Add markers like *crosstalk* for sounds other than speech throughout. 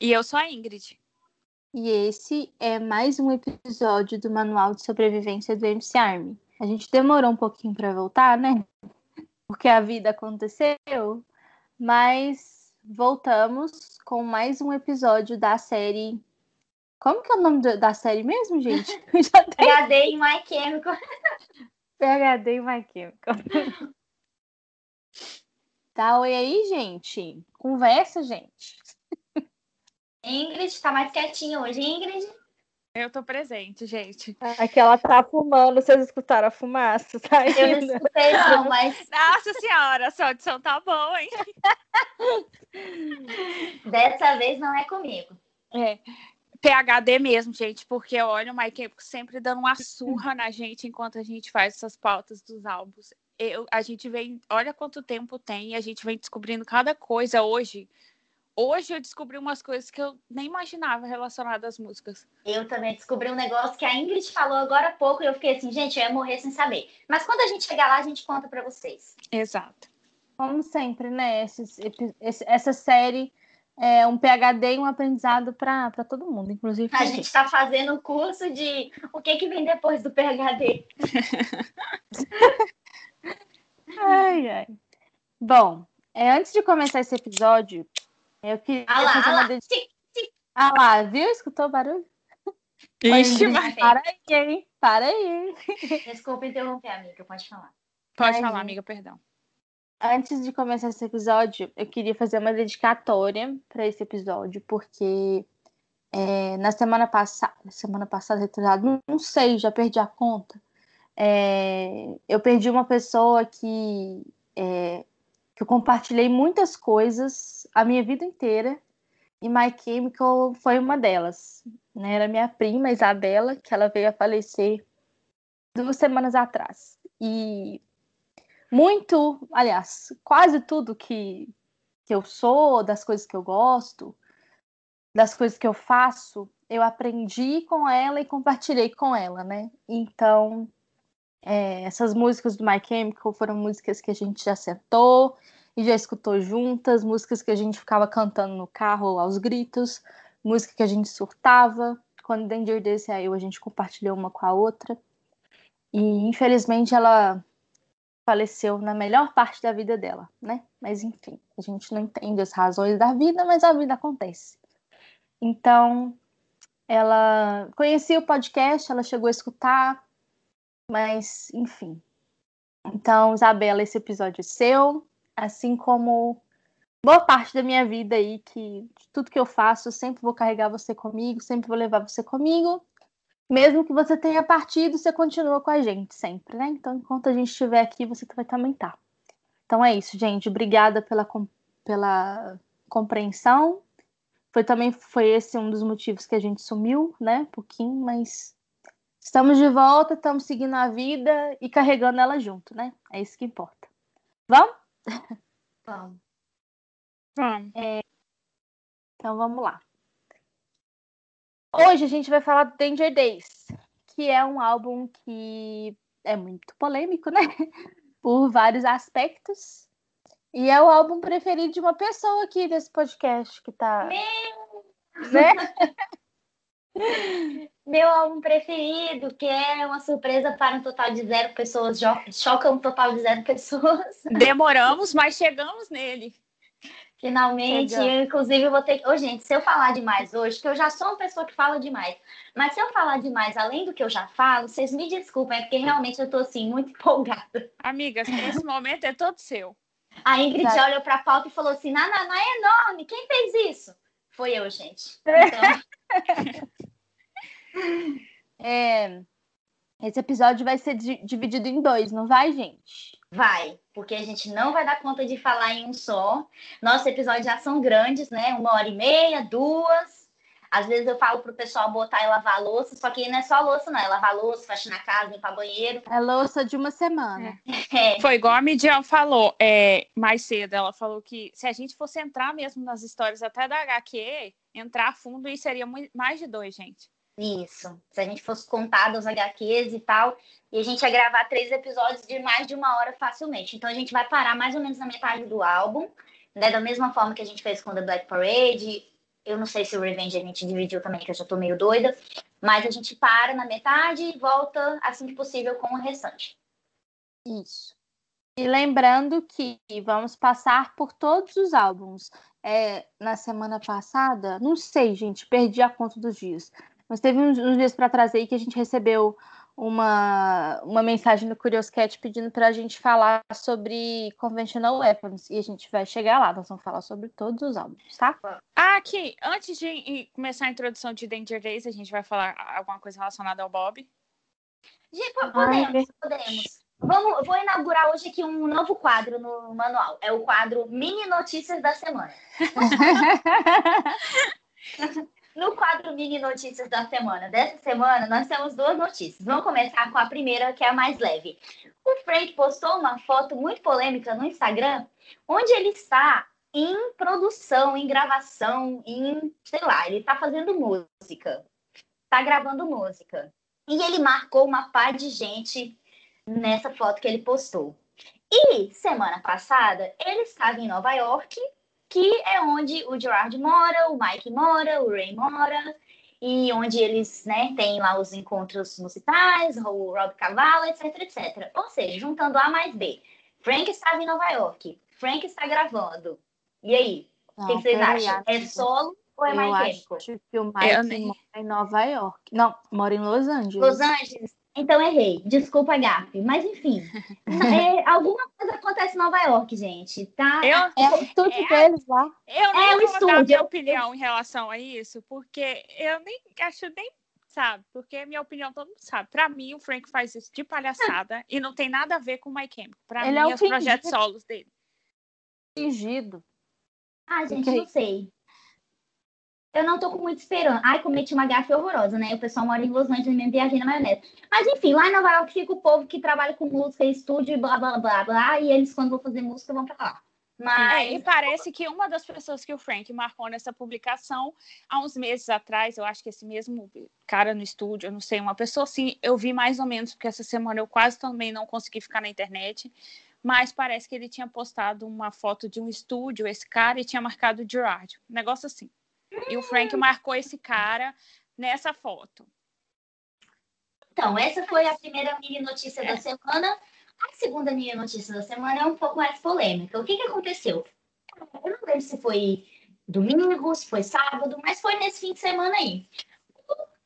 E eu sou a Ingrid. E esse é mais um episódio do Manual de Sobrevivência do MC Army. A gente demorou um pouquinho para voltar, né? Porque a vida aconteceu, mas voltamos com mais um episódio da série. Como que é o nome da série mesmo, gente? *laughs* Já tem... PHD em My Chemical. *laughs* PHD em My Chemical. Tá, oi aí, gente. Conversa, gente. Ingrid tá mais quietinha hoje, Ingrid. Eu tô presente, gente. Aqui ela tá fumando, vocês escutaram a fumaça saindo? Eu não escutei não, *laughs* mas... Nossa senhora, sua audição tá bom, hein? Dessa vez não é comigo. É. PHD mesmo, gente, porque olha o Mike sempre dando uma surra na gente enquanto a gente faz essas pautas dos álbuns. Eu, a gente vem, olha quanto tempo tem, a gente vem descobrindo cada coisa hoje hoje eu descobri umas coisas que eu nem imaginava relacionadas às músicas. Eu também descobri um negócio que a Ingrid falou agora há pouco e eu fiquei assim, gente, eu ia morrer sem saber. Mas quando a gente chegar lá, a gente conta para vocês. Exato. Como sempre, né? Esse, esse, essa série é um PhD e um aprendizado para todo mundo, inclusive. A gente está fazendo o curso de o que, que vem depois do PhD. *laughs* ai, ai. Bom, é, antes de começar esse episódio, eu queria ah lá, fazer ah uma lá. dedicação. Ah lá, viu? Escutou o barulho? Ixi, mas... Para aí, hein? Para aí. Desculpa interromper, amiga. Pode falar. Pode falar, amiga, perdão. Antes de começar esse episódio, eu queria fazer uma dedicatória para esse episódio, porque é, na semana passada, semana passada, retrasada, não, não, sei, já perdi a conta. É, eu perdi uma pessoa que é, que eu compartilhei muitas coisas a minha vida inteira e My Chemical foi uma delas. Né? Era minha prima, Isabela, que ela veio a falecer duas semanas atrás. E muito, aliás, quase tudo que, que eu sou, das coisas que eu gosto, das coisas que eu faço, eu aprendi com ela e compartilhei com ela, né? Então, é, essas músicas do My Chemical foram músicas que a gente já sentou e já escutou juntas, músicas que a gente ficava cantando no carro aos gritos, música que a gente surtava. Quando Danger Days saiu, a gente compartilhou uma com a outra. E infelizmente ela faleceu na melhor parte da vida dela, né? Mas enfim, a gente não entende as razões da vida, mas a vida acontece. Então, ela conhecia o podcast, ela chegou a escutar, mas, enfim. Então, Isabela, esse episódio é seu, assim como boa parte da minha vida aí, que tudo que eu faço, eu sempre vou carregar você comigo, sempre vou levar você comigo. Mesmo que você tenha partido, você continua com a gente sempre, né? Então, enquanto a gente estiver aqui, você vai também estar. Tá. Então é isso, gente. Obrigada pela, pela compreensão. Foi também foi esse um dos motivos que a gente sumiu, né? Um pouquinho, mas Estamos de volta, estamos seguindo a vida e carregando ela junto, né? É isso que importa. Vamos? Vamos. Vamos. É... Então vamos lá. Hoje a gente vai falar do Danger Days, que é um álbum que é muito polêmico, né? *laughs* Por vários aspectos. E é o álbum preferido de uma pessoa aqui desse podcast que tá. Meu! Né? *laughs* Meu álbum preferido, que é uma surpresa para um total de zero pessoas, choca um total de zero pessoas. *laughs* Demoramos, mas chegamos nele. Finalmente, eu, inclusive, vou ter que. Ô, gente, se eu falar demais hoje, que eu já sou uma pessoa que fala demais, mas se eu falar demais além do que eu já falo, vocês me desculpem, é porque realmente eu tô assim, muito *laughs* empolgada. Amigas, esse momento é todo seu. A Ingrid já olhou pra pauta e falou assim: Nananá é enorme, quem fez isso? Foi eu, gente. *laughs* Então... É, esse episódio vai ser dividido em dois, não vai, gente? Vai, porque a gente não vai dar conta de falar em um só. Nossos episódios já são grandes, né? Uma hora e meia, duas. Às vezes eu falo pro pessoal botar e lavar a louça, só que não é só louça, não. É lavar louça, faxinar casa, limpar banheiro. É louça de uma semana. É. Foi igual a Midian falou é, mais cedo. Ela falou que se a gente fosse entrar mesmo nas histórias até da HQ, entrar a fundo, isso seria mais de dois, gente. Isso. Se a gente fosse contar dos HQs e tal, e a gente ia gravar três episódios de mais de uma hora facilmente. Então a gente vai parar mais ou menos na metade do álbum né? Da mesma forma que a gente fez com The Black Parade. Eu não sei se o Revenge a gente dividiu também, que eu já tô meio doida. Mas a gente para na metade e volta assim que possível com o restante. Isso. E lembrando que vamos passar por todos os álbuns. É, na semana passada, não sei, gente, perdi a conta dos dias. Mas teve uns, uns dias para trazer que a gente recebeu uma, uma mensagem do Curious Cat pedindo para a gente falar sobre Conventional Weapons. E a gente vai chegar lá, nós vamos falar sobre todos os álbuns, tá? Ah, aqui, antes de começar a introdução de Danger Days, a gente vai falar alguma coisa relacionada ao Bob. Gente, podemos, podemos. Vamos, vou inaugurar hoje aqui um novo quadro no manual. É o quadro Mini Notícias da Semana. *laughs* no quadro Mini Notícias da Semana dessa semana, nós temos duas notícias. Vamos começar com a primeira, que é a mais leve. O Frank postou uma foto muito polêmica no Instagram, onde ele está em produção, em gravação, em, sei lá, ele está fazendo música, está gravando música. E ele marcou uma par de gente nessa foto que ele postou. E semana passada ele estava em Nova York, que é onde o Gerard mora, o Mike mora, o Ray mora, e onde eles né, têm lá os encontros musicais, o Rob Cavallo, etc, etc. Ou seja, juntando A mais B. Frank estava em Nova York, Frank está gravando. E aí? o que, vocês acham? É solo ou é eu mais acho que o Mike mora em Nova York. Não, mora em Los Angeles. Los Angeles. Então errei. Desculpa, Gap. Mas enfim, *laughs* é, alguma coisa acontece em Nova York, gente, tá? Eu, é o estúdio é, deles lá. Eu não é vou estúdio. dar minha opinião em relação a isso, porque eu nem acho nem sabe, porque minha opinião todo mundo sabe. Para mim, o Frank faz isso de palhaçada e não tem nada a ver com o My Chemical. Para mim, é, é os projetos solos dele. Fingido. Ah, gente, okay. não sei eu não tô com muita esperança. Ai, cometi uma gafe horrorosa, né? O pessoal mora em Los Angeles, mesmo viajei na maionese. Mas enfim, lá em Nova York fica o povo que trabalha com música, estúdio e blá, blá, blá, blá. E eles, quando vão fazer música, vão pra lá. Mas... É, e parece que uma das pessoas que o Frank marcou nessa publicação, há uns meses atrás, eu acho que esse mesmo cara no estúdio, eu não sei, uma pessoa assim, eu vi mais ou menos, porque essa semana eu quase também não consegui ficar na internet, mas parece que ele tinha postado uma foto de um estúdio, esse cara, e tinha marcado o Gerard. Um negócio assim. E o Frank marcou esse cara nessa foto. Então, essa foi a primeira mini notícia é. da semana. A segunda mini notícia da semana é um pouco mais polêmica. O que, que aconteceu? Eu não lembro se foi domingo, se foi sábado, mas foi nesse fim de semana aí.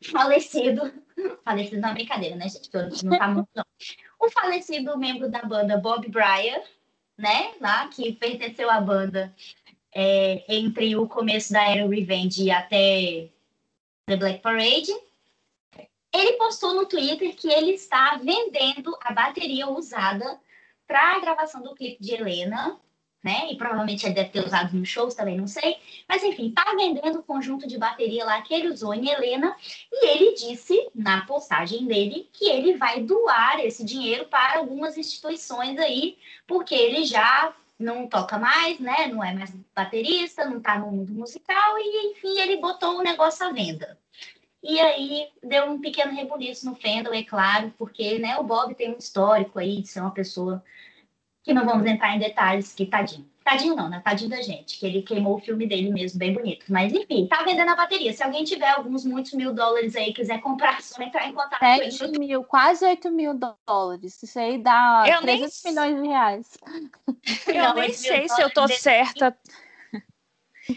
O falecido. *laughs* Falecido não, brincadeira, né, gente? Não tá muito, não. O falecido membro da banda Bob Bryan, né? Lá, que pertenceu à banda é, entre o começo da era Revenge até The Black Parade. Ele postou no Twitter que ele está vendendo a bateria usada para a gravação do clipe de Helena, né? E provavelmente ele deve ter usado nos shows também, não sei. Mas enfim, está vendendo o conjunto de bateria lá que ele usou em Helena. E ele disse na postagem dele que ele vai doar esse dinheiro para algumas instituições aí, porque ele já não toca mais, né? Não é mais baterista, não tá no mundo musical, e enfim, ele botou o negócio à venda. E aí deu um pequeno rebuliço no Fendel, é claro, porque né, o Bob tem um histórico aí de ser uma pessoa que não vamos entrar em detalhes, que tadinho. Tadinho não, né? Tadinho da gente, que ele queimou o filme dele mesmo, bem bonito. Mas enfim, tá vendendo a bateria. Se alguém tiver alguns muitos mil dólares aí quiser comprar, só entrar em contato com 7 mil, quase 8 mil dólares. Isso aí dá eu 300 nem... milhões de reais. *laughs* Eu não, nem sei se eu tô certa.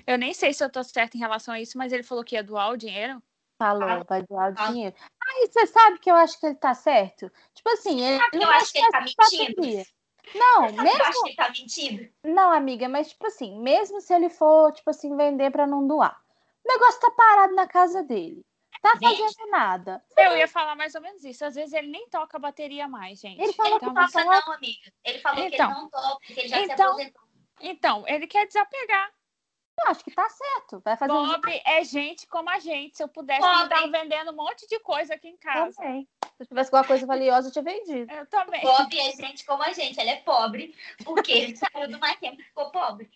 Eu nem sei se eu tô certa em relação a isso, mas ele falou que ia doar o dinheiro. Falou, ah, vai doar o ah. dinheiro. Aí você sabe que eu acho que ele tá certo? Tipo assim, ele, ele eu acho que ele tá mentindo. Não, mesmo. acho que ele tá mentindo. Não, amiga, mas tipo assim, mesmo se ele for, tipo assim, vender para não doar. O negócio tá parado na casa dele. Tá gente, fazendo nada. Eu ia falar mais ou menos isso. Às vezes ele nem toca bateria mais, gente. Ele falou então, que toca só... não, amiga. Ele falou então, que ele então, não toca, que ele já então, se aposentou. Então, ele quer desapegar. Eu acho que tá certo. Vai fazer Bob um... é gente como a gente. Se eu pudesse, eu tava vendendo um monte de coisa aqui em casa. Também. Se eu tivesse alguma coisa valiosa, eu tinha vendido. Eu também. Bob é gente como a gente. Ela é pobre, porque ele *laughs* saiu do tempo e ficou pobre.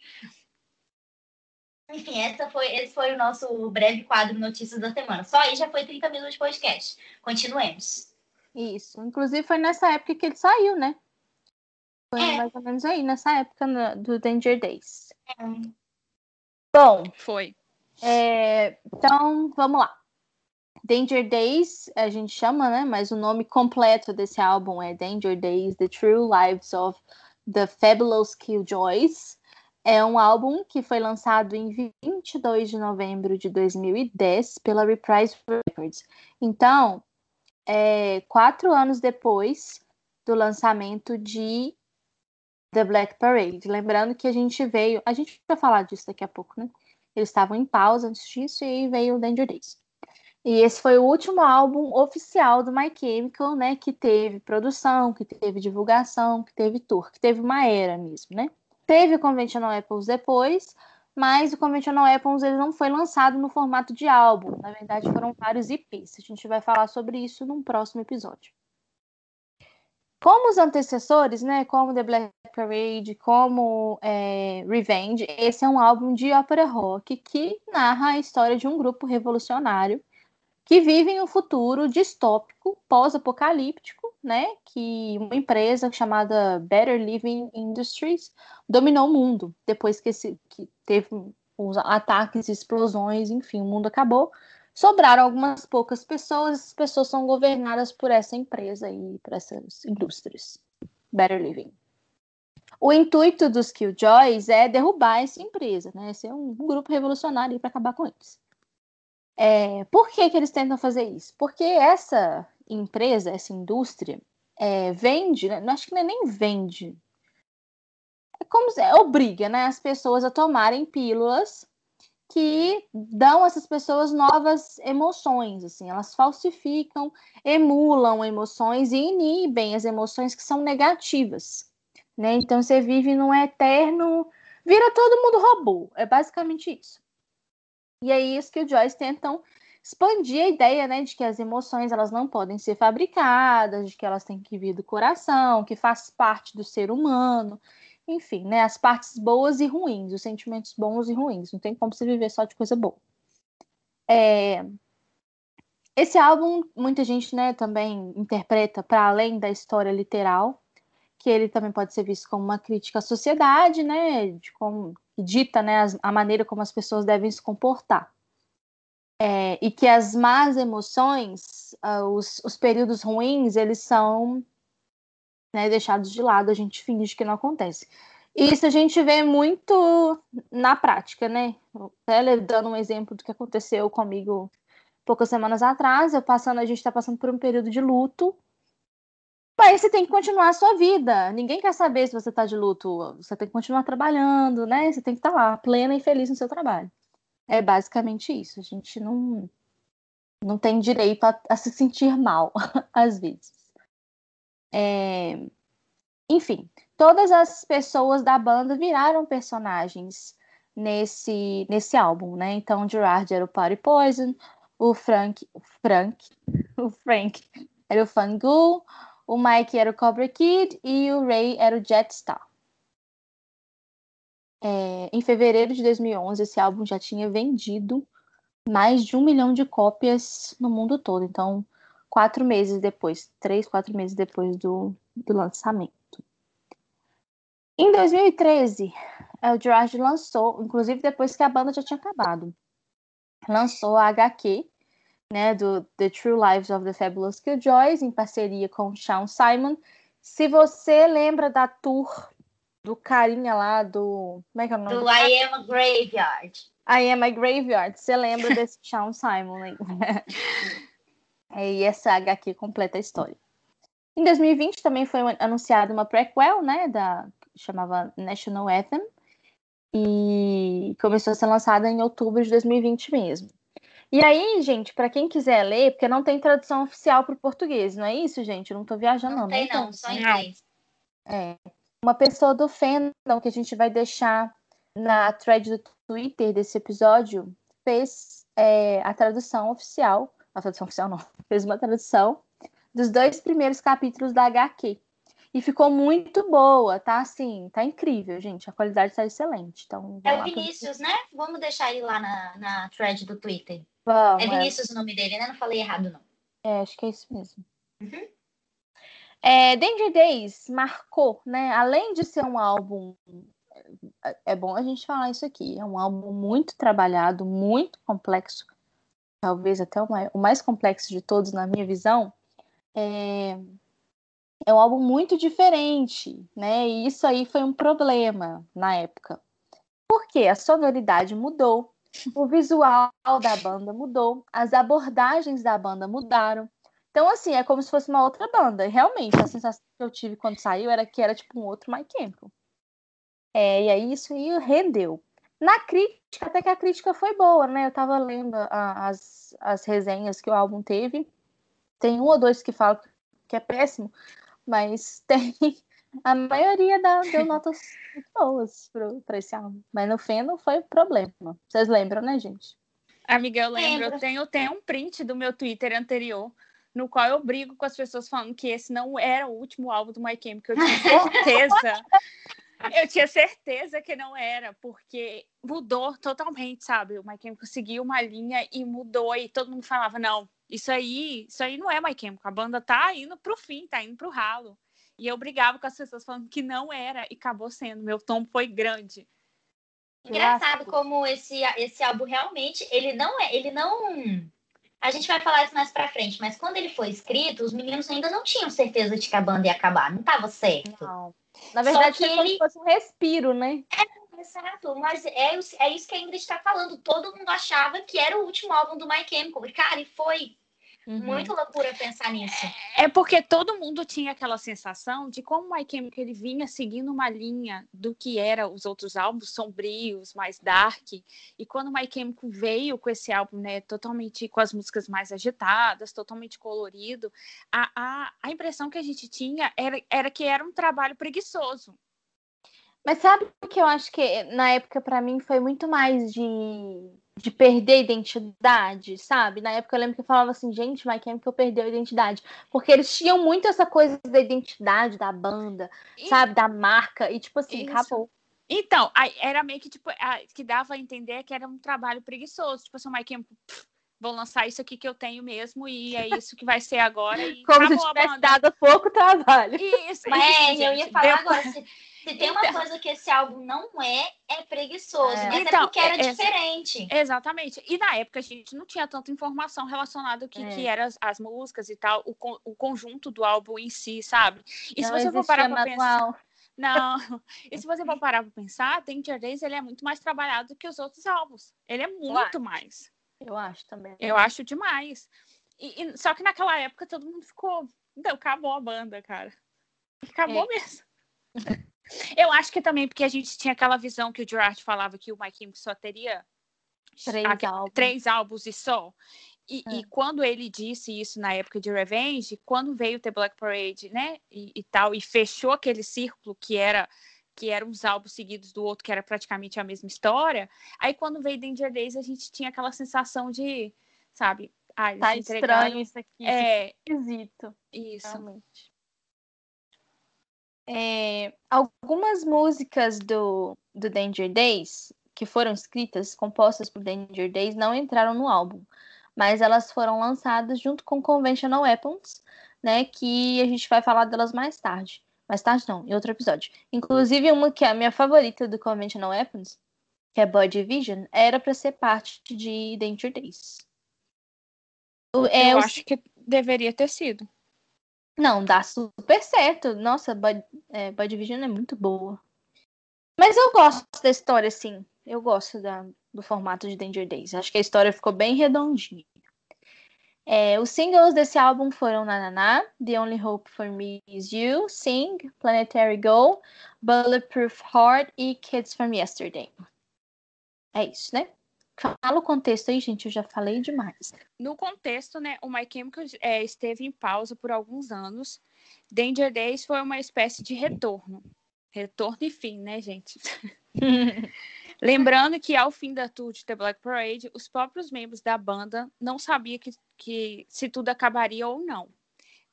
Enfim, essa foi, esse foi o nosso breve quadro Notícias da Semana. Só aí já foi 30 minutos de podcast. Continuemos. Isso. Inclusive foi nessa época que ele saiu, né? Foi é. mais ou menos aí, nessa época do Danger Days. Bom, Foi. é, então vamos lá. Danger Days, a gente chama, né? Mas o nome completo desse álbum é Danger Days: The True Lives of the Fabulous Killjoys. É um álbum que foi lançado em 22 de novembro de 2010 pela Reprise Records. Então, é, quatro anos depois do lançamento de The Black Parade. Lembrando que a gente veio, a gente vai falar disso daqui a pouco, né? Eles estavam em pausa antes disso e veio o Danger Days. E esse foi o último álbum oficial do My Chemical, né? Que teve produção, que teve divulgação, que teve tour, que teve uma era mesmo, né? Teve o Conventional Apples depois, mas o Conventional Apples ele não foi lançado no formato de álbum. Na verdade, foram vários EPs. A gente vai falar sobre isso num próximo episódio. Como os antecessores, né, como The Black Parade, como é, Revenge, esse é um álbum de ópera rock que narra a história de um grupo revolucionário que vive em um futuro distópico, pós-apocalíptico, né, que uma empresa chamada Better Living Industries dominou o mundo depois que, esse, que teve os ataques, explosões, enfim, o mundo acabou. Sobraram algumas poucas pessoas, essas pessoas são governadas por essa empresa e por essas indústrias. Better Living. O intuito dos Killjoys é derrubar essa empresa, né? Ser um grupo revolucionário para acabar com eles. É, por que, que eles tentam fazer isso? Porque essa empresa, essa indústria, é, vende, né? acho que é nem vende, é como se, obriga né, as pessoas a tomarem pílulas que dão a essas pessoas novas emoções, assim, elas falsificam, emulam emoções e inibem as emoções que são negativas, né? Então você vive num eterno, vira todo mundo robô, é basicamente isso. E aí os que o Joyce tentam expandir a ideia, né, de que as emoções elas não podem ser fabricadas, de que elas têm que vir do coração, que faz parte do ser humano enfim, né, as partes boas e ruins, os sentimentos bons e ruins. Não tem como você viver só de coisa boa. É... Esse álbum, muita gente, né, também interpreta para além da história literal, que ele também pode ser visto como uma crítica à sociedade, né, de como dita, né, a maneira como as pessoas devem se comportar. É, e que as más emoções, uh, os, os períodos ruins, eles são né, deixados de lado, a gente finge que não acontece. Isso a gente vê muito na prática, né? Até dando um exemplo do que aconteceu comigo poucas semanas atrás, eu passando, a gente está passando por um período de luto. Mas você tem que continuar a sua vida. Ninguém quer saber se você está de luto. Você tem que continuar trabalhando, né? Você tem que estar tá lá, plena e feliz no seu trabalho. É basicamente isso. A gente não, não tem direito a, a se sentir mal, *laughs* às vezes. É... Enfim, todas as pessoas da banda viraram personagens nesse, nesse álbum, né? Então, o Gerard era o Party Poison, o Frank, Frank, *laughs* o Frank era o Fangu, o Mike era o Cobra Kid e o Ray era o Jetstar. É, em fevereiro de 2011, esse álbum já tinha vendido mais de um milhão de cópias no mundo todo. Então, quatro meses depois, três, quatro meses depois do, do lançamento. Em 2013, o Gerard lançou, inclusive depois que a banda já tinha acabado, lançou a HQ, né, do The True Lives of the Fabulous Killjoys, em parceria com Sean Simon. Se você lembra da tour do carinha lá do. Como é que é o nome? Do I Am a Graveyard. I Am a Graveyard. Você lembra *laughs* desse Sean Simon aí? *laughs* E essa HQ completa a história. Em 2020 também foi anunciada uma prequel, né, da chamava National Anthem, e começou a ser lançada em outubro de 2020 mesmo. E aí, gente, para quem quiser ler, porque não tem tradução oficial para o português, não é isso, gente? Eu não estou viajando, não. Não tem, não, só em inglês. É. Uma pessoa do fandom que a gente vai deixar na thread do Twitter desse episódio fez é, a tradução oficial a tradução oficial não, *laughs* fez uma tradução dos dois primeiros capítulos da HQ. E ficou muito boa, tá assim, tá incrível, gente. A qualidade tá excelente. Então, é o Vinícius, né? Vamos deixar ele lá na, na thread do Twitter. Vamos, é Vinícius é. o nome dele, né? Não falei errado, não. É, acho que é isso mesmo. Uhum. É, Danger Days marcou, né? Além de ser um álbum é, é bom a gente falar isso aqui. É um álbum muito trabalhado, muito complexo, talvez até o mais, o mais complexo de todos, na minha visão. É, é um álbum muito diferente, né? E isso aí foi um problema na época. Porque a sonoridade mudou, o visual da banda mudou, as abordagens da banda mudaram. Então, assim, é como se fosse uma outra banda. E realmente, a sensação que eu tive quando saiu era que era tipo um outro My Chemical. É, e aí isso aí rendeu. Na crítica, até que a crítica foi boa, né? Eu tava lendo a, as, as resenhas que o álbum teve. Tem um ou dois que falam que é péssimo, mas *laughs* tem. A maioria dá, deu *laughs* notas boas para esse álbum. Mas no fim não foi problema. Vocês lembram, né, gente? Amiga, eu lembro. Eu tenho, tenho um print do meu Twitter anterior no qual eu brigo com as pessoas falando que esse não era o último álbum do My Chemical. Eu tinha *laughs* certeza. eu tinha certeza que não era, porque mudou totalmente, sabe? O My Chemical seguiu uma linha e mudou, e todo mundo falava, não, isso aí, isso aí não é My Chemical, a banda tá indo pro fim, tá indo pro ralo. E eu brigava com as pessoas falando que não era, e acabou sendo. Meu tom foi grande. Engraçado como esse, esse álbum realmente, ele não é, ele não a gente vai falar isso mais pra frente, mas quando ele foi escrito, os meninos ainda não tinham certeza de que a banda ia acabar, não estava certo. Não. Na verdade, Só que ele fosse um respiro, né? É, exato, mas é, é isso que a Ingrid está falando. Todo mundo achava que era o último álbum do My Chemical. Cara, e foi. Uhum. Muito loucura pensar nisso. É porque todo mundo tinha aquela sensação de como o My Chemical ele vinha seguindo uma linha do que era os outros álbuns sombrios, mais dark. E quando o My Chemical veio com esse álbum, né, totalmente com as músicas mais agitadas, totalmente colorido, a, a, a impressão que a gente tinha era, era que era um trabalho preguiçoso. Mas sabe o que eu acho que na época para mim foi muito mais de de perder a identidade, sabe? Na época eu lembro que eu falava assim, gente, My Chemical perdeu a identidade. Porque eles tinham muito essa coisa da identidade da banda, e... sabe? Da marca. E tipo assim, Isso. acabou. Então, era meio que tipo, que dava a entender que era um trabalho preguiçoso. Tipo assim, My Chemical, vou lançar isso aqui que eu tenho mesmo e é isso que vai ser agora. Como se tivesse dado pouco trabalho. Isso, Mas isso, eu ia falar Deu... agora. Se se tem uma então... coisa que esse álbum não é, é preguiçoso. É. Mas é então, é porque era é, diferente. Exatamente. E na época a gente não tinha tanta informação relacionada ao que, é. que eram as, as, músicas e tal, o, o conjunto do álbum em si, sabe? E não se você for parar pra pensar. Não. *laughs* E se você for parar pra pensar, Danger Days ele é muito mais trabalhado do que os outros álbuns. Ele é muito mais. Eu acho também. Eu acho demais. E, e, só que naquela época todo mundo ficou. Então, acabou a banda, cara. Acabou é. mesmo. *laughs* Eu acho que também porque a gente tinha aquela visão que o Gerard falava que o My Chemical só teria três, a, álbuns. três álbuns e só. E, é. e, quando ele disse isso na época de Revenge, quando veio The Black Parade, né, e, e, tal, e fechou aquele círculo que era que eram os álbuns seguidos do outro, que era praticamente a mesma história, aí quando veio Danger Days, a gente tinha aquela sensação de, sabe, ah, tá estranho isso aqui, é esquisito. Isso. Realmente. É, algumas músicas do, do Danger Days, que foram escritas, compostas por Danger Days, não entraram no álbum, mas elas foram lançadas junto com Conventional Weapons, né, que a gente vai falar delas mais tarde. Mais tarde não, em outro episódio. Inclusive uma que é a minha favorita do Conventional Weapons, que é Body Vision, era para ser parte de Danger Days. É, eu acho que deveria ter sido. Não, dá super certo. Nossa, Bud, é, é muito boa. Mas eu gosto da história, sim. Eu gosto da, do formato de Danger Days. Acho que a história ficou bem redondinha. É, os singles desse álbum foram Nananá, The Only Hope for Me Is You, Sing, Planetary Go, Bulletproof Heart e Kids from Yesterday. É isso, né? Fala o contexto aí, gente, eu já falei demais. No contexto, né, o My Chemical é, esteve em pausa por alguns anos. Danger Days foi uma espécie de retorno. Retorno e fim, né, gente? *laughs* Lembrando que ao fim da tour de The Black Parade, os próprios membros da banda não sabiam que, que se tudo acabaria ou não.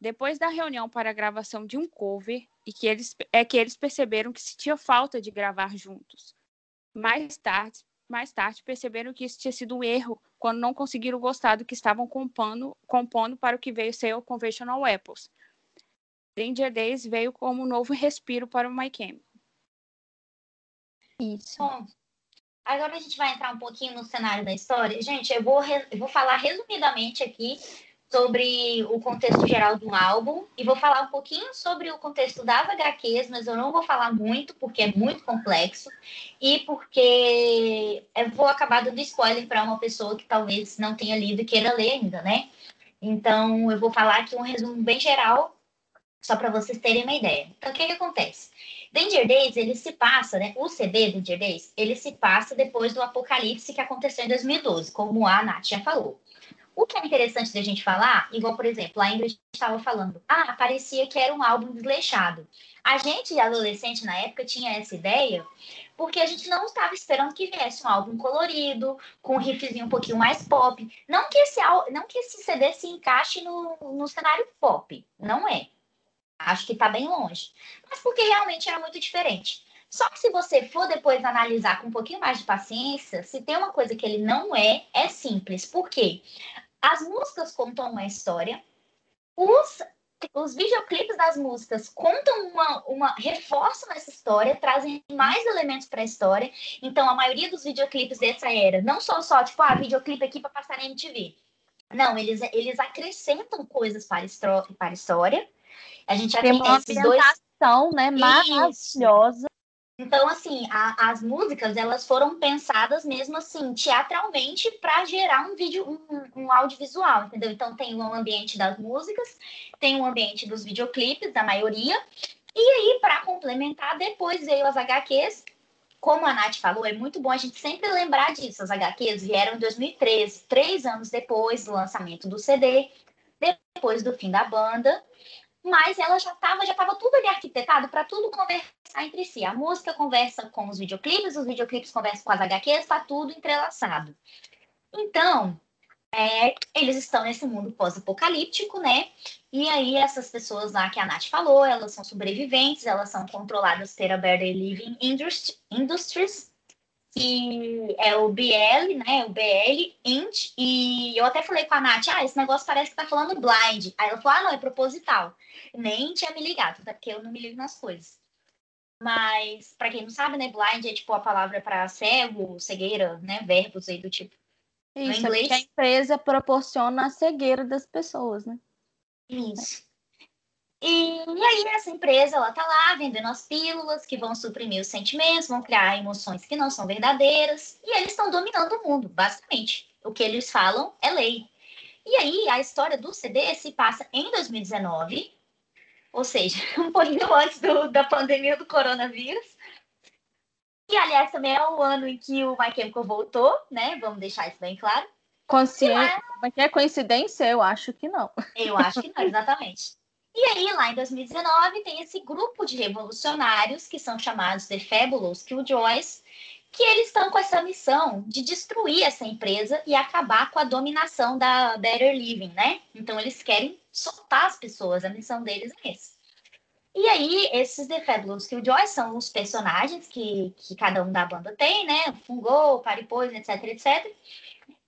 Depois da reunião para a gravação de um cover, e que eles, é que eles perceberam que se tinha falta de gravar juntos. Mais tarde, mais tarde perceberam que isso tinha sido um erro quando não conseguiram gostar do que estavam compondo, compondo para o que veio ser o Conventional Apples. Danger Days veio como um novo respiro para o My Chemical. Isso. Bom, agora a gente vai entrar um pouquinho no cenário da história. Gente, eu vou, eu vou falar resumidamente aqui sobre o contexto geral do álbum e vou falar um pouquinho sobre o contexto das HQs, mas eu não vou falar muito porque é muito complexo e porque eu vou acabar dando spoiler para uma pessoa que talvez não tenha lido e queira ler ainda, né? Então eu vou falar aqui um resumo bem geral só para vocês terem uma ideia. Então o que, que acontece? Danger Days, ele se passa, né? O CD Danger Days, ele se passa depois do apocalipse que aconteceu em 2012, como a Nath já falou. O que é interessante da gente falar, igual, por exemplo, a Ingrid estava falando, ah, parecia que era um álbum desleixado. A gente, adolescente na época, tinha essa ideia porque a gente não estava esperando que viesse um álbum colorido, com um riffzinho um pouquinho mais pop. Não que esse, não que esse CD se encaixe no, no cenário pop, não é. Acho que está bem longe. Mas porque realmente era muito diferente. Só que se você for depois analisar com um pouquinho mais de paciência, se tem uma coisa que ele não é, é simples. Por quê? As músicas contam uma história, os, os videoclipes das músicas contam uma, uma. reforçam essa história, trazem mais elementos para a história. Então, a maioria dos videoclipes dessa era, não só só, tipo, ah, videoclipe aqui para passar na MTV. Não, eles, eles acrescentam coisas para, para a história. A gente já tem, tem esses dois. Né, maravilhosa. Então, assim, a, as músicas, elas foram pensadas mesmo assim, teatralmente, para gerar um vídeo, um, um, audiovisual, entendeu? Então, tem um ambiente das músicas, tem um ambiente dos videoclipes, da maioria, e aí, para complementar, depois veio as HQs. Como a Nath falou, é muito bom a gente sempre lembrar disso. As HQs vieram em 2013, três anos depois do lançamento do CD, depois do fim da banda mas ela já estava já tava tudo ali arquitetado para tudo conversar entre si. A música conversa com os videoclipes, os videoclipes conversam com as HQs, está tudo entrelaçado. Então, é, eles estão nesse mundo pós-apocalíptico, né? E aí, essas pessoas lá que a Nath falou, elas são sobreviventes, elas são controladas pela Better Living Industries, que é o BL, né? O BL, INT, e eu até falei com a Nath, ah, esse negócio parece que tá falando blind. Aí ela falou, ah, não, é proposital. Nem tinha me ligado, até porque eu não me ligo nas coisas. Mas, para quem não sabe, né, blind é tipo a palavra para cego, cegueira, né? Verbos aí do tipo. Isso, no é inglês. a empresa proporciona a cegueira das pessoas, né? Isso. E, e, aí essa empresa, ela tá lá vendendo as pílulas que vão suprimir os sentimentos, vão criar emoções que não são verdadeiras, e eles estão dominando o mundo, basicamente. O que eles falam é lei. E aí a história do CD se passa em 2019, ou seja, *laughs* um pouquinho antes do, da pandemia do coronavírus. E aliás, também é o ano em que o My Chemical voltou, né? Vamos deixar isso bem claro. Consciência, mas é coincidência? Eu acho que não. Eu acho que não, *laughs* exatamente. E aí, lá em 2019, tem esse grupo de revolucionários, que são chamados The Fabulous Killjoys, que eles estão com essa missão de destruir essa empresa e acabar com a dominação da Better Living, né? Então, eles querem soltar as pessoas, a missão deles é essa. E aí, esses The Fabulous Killjoys são os personagens que, que cada um da banda tem, né? Fungou, Paripoise, etc, etc.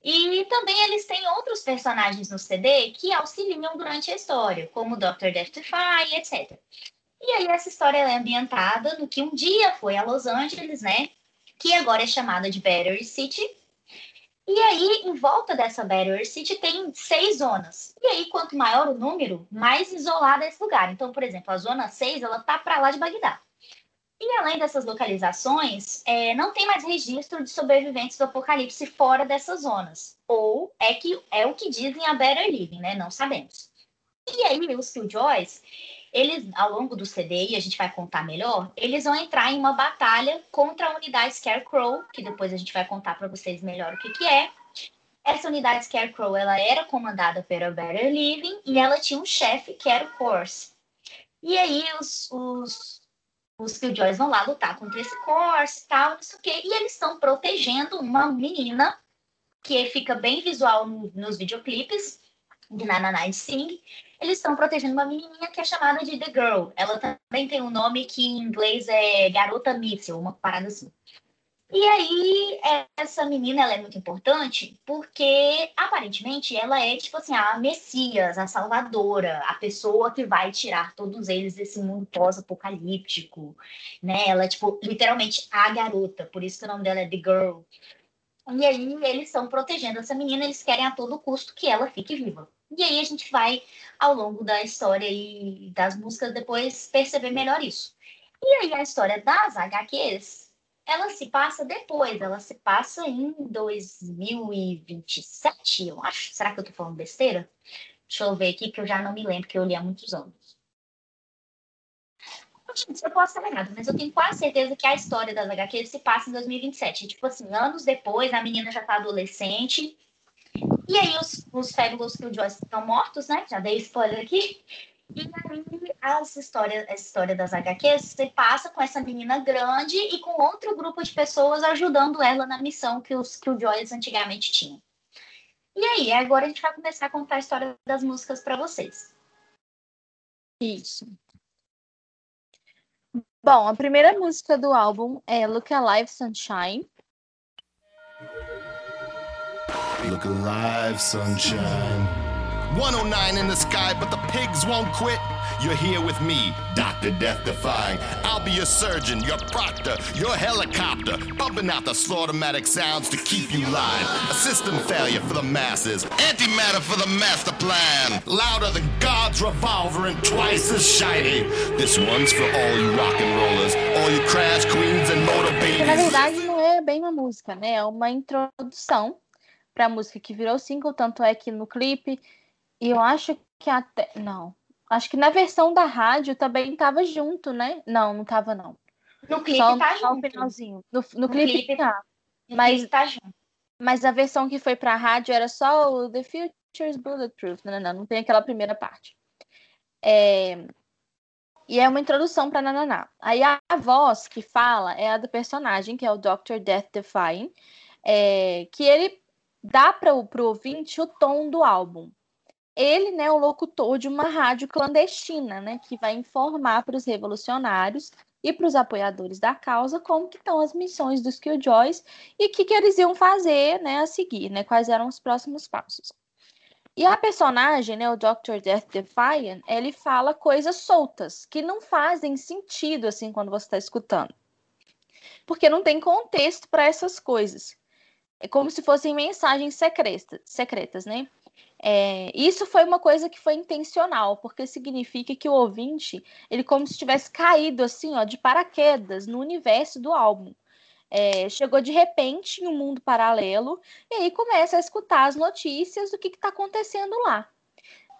E também eles têm outros personagens no CD que auxiliam durante a história, como o Dr. Deathfly, etc. E aí essa história é ambientada no que um dia foi a Los Angeles, né? Que agora é chamada de Battery City. E aí, em volta dessa Battery City, tem seis zonas. E aí, quanto maior o número, mais isolado é esse lugar. Então, por exemplo, a zona 6, ela tá para lá de Bagdá. E além dessas localizações, é, não tem mais registro de sobreviventes do apocalipse fora dessas zonas. Ou é que é o que dizem a Better Living, né? Não sabemos. E aí, os Killjoys, eles, ao longo do CD, e a gente vai contar melhor, eles vão entrar em uma batalha contra a unidade Scarecrow, que depois a gente vai contar para vocês melhor o que, que é. Essa unidade Scarecrow, ela era comandada pela Better Living e ela tinha um chefe que era o Corse. E aí, os, os os Killjoys vão lá lutar contra esse Corse e tal, não sei o quê, e eles estão protegendo uma menina que fica bem visual no, nos videoclipes de Nananai Sing. Eles estão protegendo uma menininha que é chamada de The Girl. Ela também tem um nome que em inglês é Garota Míssil, uma parada assim. E aí, essa menina, ela é muito importante porque, aparentemente, ela é, tipo assim, a Messias, a Salvadora, a pessoa que vai tirar todos eles desse mundo pós-apocalíptico, né? Ela é, tipo, literalmente a garota, por isso que o nome dela é The Girl. E aí, eles estão protegendo essa menina, eles querem a todo custo que ela fique viva. E aí, a gente vai, ao longo da história e das músicas, depois perceber melhor isso. E aí, a história das HQs ela se passa depois, ela se passa em 2027, eu acho. Será que eu tô falando besteira? Deixa eu ver aqui, que eu já não me lembro, que eu li há muitos anos. Eu posso estar errado, mas eu tenho quase certeza que a história das HQs se passa em 2027. Tipo assim, anos depois, a menina já tá adolescente. E aí os, os Fabulous Killjoys estão mortos, né? Já dei spoiler aqui. E aí, as histórias, a história das HQs se passa com essa menina grande e com outro grupo de pessoas ajudando ela na missão que os que o Joyce antigamente tinha. E aí, agora a gente vai começar a contar a história das músicas para vocês. Isso. Bom, a primeira música do álbum é Look Alive Sunshine. Look Alive Sunshine. 109 in the sky, but the pigs won't quit. You're here with me, Dr. Death Defying. I'll be your surgeon, your proctor, your helicopter, bumping out the slaughtermatic sounds to keep you live. A system failure for the masses, antimatter for the master plan. Louder than God's revolver and twice as shiny. This one's for all you rock and rollers, all you crash queens and motor babies. Na verdade, não é bem uma música, né? É uma introdução para a música que virou single, tanto é que no clipe E eu acho que até. Não. Acho que na versão da rádio também tava junto, né? Não, não tava, não. No clipe só, tá só junto. finalzinho. No, no, no clipe, clipe tá. Mas, clipe tá junto. mas a versão que foi pra rádio era só o The Future's Bulletproof. Não, não, não. Não tem aquela primeira parte. É... E é uma introdução para Nananá. Aí a, a, voz que fala é a do personagem, que é o Dr. Death Defying, é, que ele dá para o ouvinte o tom do álbum ele né, é o locutor de uma rádio clandestina, né, que vai informar para os revolucionários e para os apoiadores da causa como que estão as missões dos Killjoys e o que, que eles iam fazer né, a seguir, né, quais eram os próximos passos. E a personagem, né, o Dr. Death Defiant, ele fala coisas soltas, que não fazem sentido assim quando você está escutando. Porque não tem contexto para essas coisas. É como se fossem mensagens secretas, secretas né? É, isso foi uma coisa que foi intencional, porque significa que o ouvinte, ele como se tivesse caído assim, ó, de paraquedas no universo do álbum. É, chegou de repente em um mundo paralelo e aí começa a escutar as notícias do que está acontecendo lá.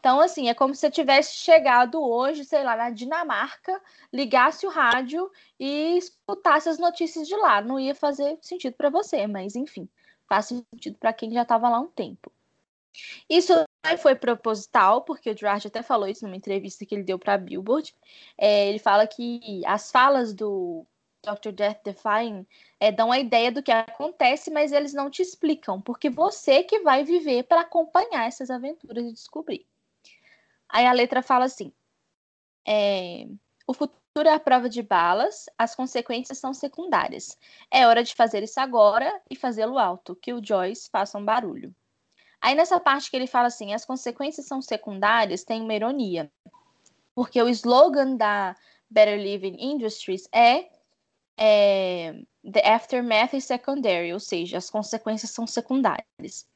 Então, assim, é como se você tivesse chegado hoje, sei lá, na Dinamarca, ligasse o rádio e escutasse as notícias de lá. Não ia fazer sentido para você, mas enfim, faz sentido para quem já estava lá um tempo. Isso foi proposital, porque o Gerard até falou isso numa entrevista que ele deu para a Billboard. É, ele fala que as falas do Dr. Death Defying é, dão a ideia do que acontece, mas eles não te explicam, porque você que vai viver para acompanhar essas aventuras e descobrir. Aí a letra fala assim: é, o futuro é a prova de balas, as consequências são secundárias. É hora de fazer isso agora e fazê-lo alto, que o Joyce faça um barulho. Aí nessa parte que ele fala assim, as consequências são secundárias, tem uma ironia. Porque o slogan da Better Living Industries é, é The Aftermath is Secondary, ou seja, as consequências são secundárias.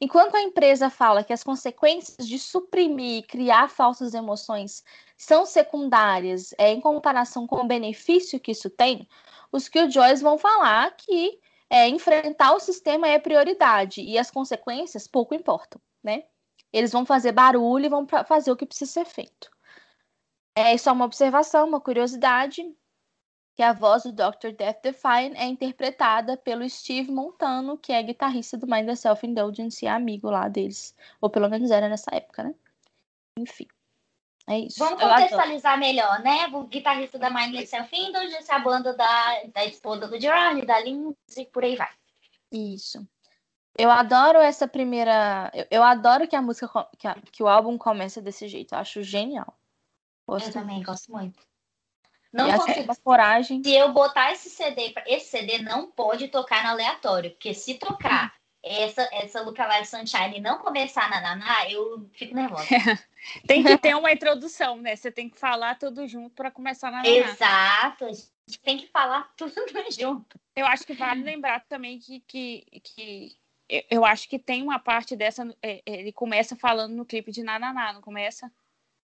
Enquanto a empresa fala que as consequências de suprimir e criar falsas emoções são secundárias é, em comparação com o benefício que isso tem, os Killjoys vão falar que é, enfrentar o sistema é prioridade e as consequências pouco importam, né? Eles vão fazer barulho e vão fazer o que precisa ser feito. É só uma observação, uma curiosidade, que a voz do Dr. Death Define é interpretada pelo Steve Montano, que é guitarrista do Mind the Self-Indulgence e amigo lá deles. Ou pelo menos era nessa época, né? Enfim. É isso. Vamos contextualizar melhor, né? O guitarrista da Mindless Self-Indulgence, a banda da, da esposa do Gerard, da Lindsay, por aí vai. Isso. Eu adoro essa primeira. Eu, eu adoro que a música, que, a, que, o álbum começa desse jeito. Eu acho genial. Gosto eu também gosto muito. Não consigo. coragem. Se eu botar esse CD, esse CD não pode tocar no aleatório, porque se tocar essa, essa Lookalike Sunshine não começar na Naná, eu fico nervosa. *laughs* tem que ter uma introdução, né? Você tem que falar tudo junto para começar na Naná. Exato, a gente tem que falar *laughs* tudo junto. Eu acho que vale lembrar também que, que, que eu acho que tem uma parte dessa. É, ele começa falando no clipe de Nananá, não começa?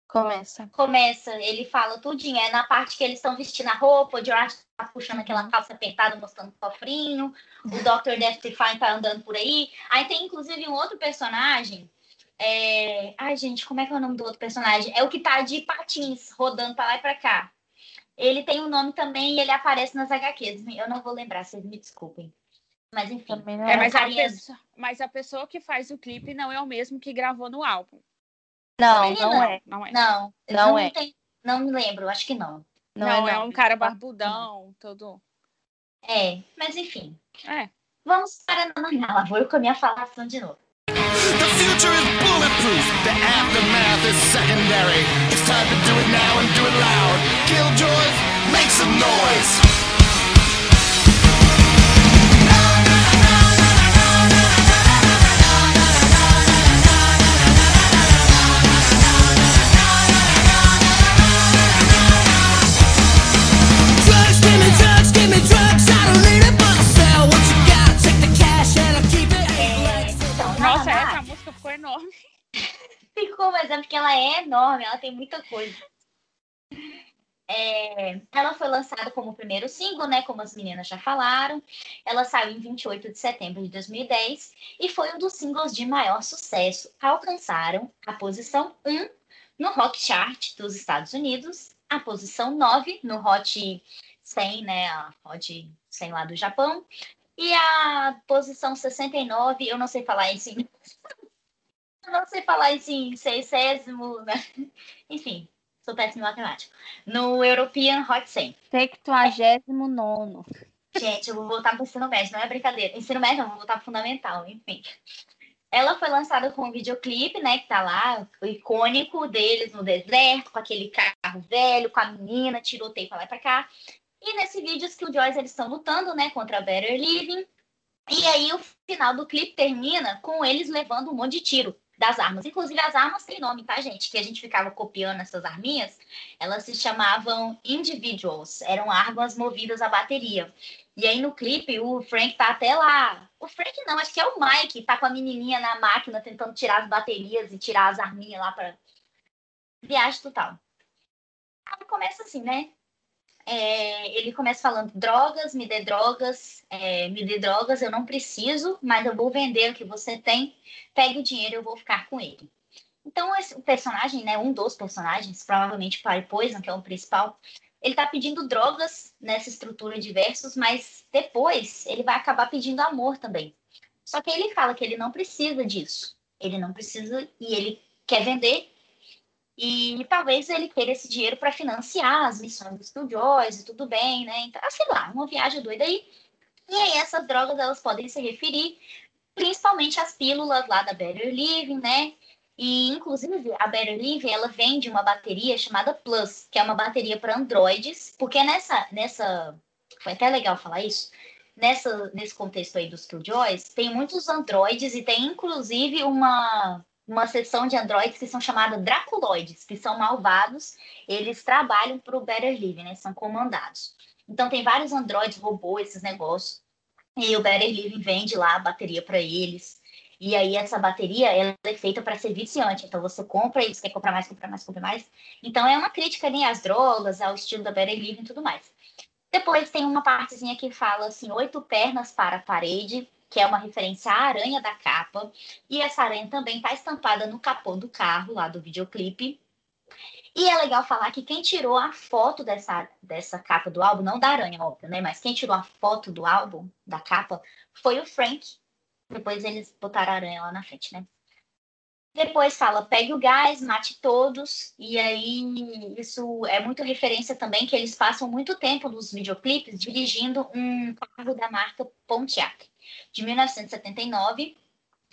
Começa. Começa, ele fala tudinho. É na parte que eles estão vestindo a roupa, o George tá puxando aquela uhum. calça apertada, mostrando o cofrinho. O Dr. Death Define tá andando por aí. Aí tem, inclusive, um outro personagem. É... Ai, gente, como é que é o nome do outro personagem? É o que tá de patins, rodando pra lá e pra cá. Ele tem um nome também e ele aparece nas HQs. Eu não vou lembrar, vocês me desculpem. Mas enfim. É, mas, a pessoa, mas a pessoa que faz o clipe não é o mesmo que gravou no álbum. Não, não, é. Não é. Não, não, não é. Tem, não me lembro, acho que não. Não, não, é, não. é, um cara barbudão, todo. É, mas enfim. É. Vamos para a Nana Vou com a minha falação de novo. The future is bulletproof. The aftermath is secondary. It's time to do it now and do it loud. Killjoys, make some noise. Mas é porque ela é enorme, ela tem muita coisa. É, ela foi lançada como primeiro single, né? Como as meninas já falaram. Ela saiu em 28 de setembro de 2010 e foi um dos singles de maior sucesso. Alcançaram a posição 1 no Rock Chart dos Estados Unidos, a posição 9 no Hot 100, né? A Hot 100 lá do Japão, e a posição 69, eu não sei falar isso em não sei falar assim, seisésimo, né? *laughs* Enfim, sou péssimo em matemática. No European Hot 100. Septuagésimo nono. Gente, eu vou voltar para o ensino médio, não é brincadeira. Ensino médio, não, vou voltar para fundamental, enfim. Ela foi lançada com um videoclipe, né, que tá lá, o icônico deles no deserto, com aquele carro velho, com a menina, tiroteio pra lá e pra cá. E nesse vídeo, os Killjoys, eles estão lutando, né, contra a Better Living. E aí, o final do clipe termina com eles levando um monte de tiro das armas. Inclusive, as armas têm nome, tá, gente? Que a gente ficava copiando essas arminhas. Elas se chamavam individuals. Eram armas movidas a bateria. E aí, no clipe, o Frank tá até lá. O Frank não, acho que é o Mike. Tá com a menininha na máquina tentando tirar as baterias e tirar as arminhas lá pra... Viagem total. Aí começa assim, né? É, ele começa falando drogas, me dê drogas, é, me dê drogas, eu não preciso, mas eu vou vender o que você tem, pegue o dinheiro, eu vou ficar com ele. Então, esse, o personagem, né, um dos personagens, provavelmente Pai Poison, que é o principal, ele está pedindo drogas nessa estrutura de versos, mas depois ele vai acabar pedindo amor também. Só que ele fala que ele não precisa disso. Ele não precisa e ele quer vender e talvez ele queira esse dinheiro para financiar as missões dos Killjoys e tudo bem, né? Então, sei lá, uma viagem doida aí. E aí essas drogas, elas podem se referir principalmente às pílulas lá da Better Living, né? E, inclusive, a Better Living, ela vende uma bateria chamada Plus, que é uma bateria para androides, porque nessa, nessa... Foi até legal falar isso. Nessa, nesse contexto aí dos Killjoys, tem muitos androides e tem, inclusive, uma uma seção de androides que são chamados draculoides, que são malvados, eles trabalham para o Better Living, né? São comandados. Então tem vários androides, robôs, esses negócios. E o Better Living vende lá a bateria para eles. E aí essa bateria ela é feita para ser viciante. Então você compra e você quer comprar mais, comprar mais, comprar mais. Então é uma crítica né, às drogas, ao estilo da Better Living e tudo mais. Depois tem uma partezinha que fala assim, oito pernas para a parede, que é uma referência à aranha da capa. E essa aranha também está estampada no capô do carro, lá do videoclipe. E é legal falar que quem tirou a foto dessa, dessa capa do álbum, não da aranha, óbvio, né? Mas quem tirou a foto do álbum, da capa, foi o Frank. Depois eles botaram a aranha lá na frente, né? Depois fala, pegue o gás, mate todos. E aí, isso é muito referência também, que eles passam muito tempo nos videoclipes dirigindo um carro da marca Pontiac de 1979.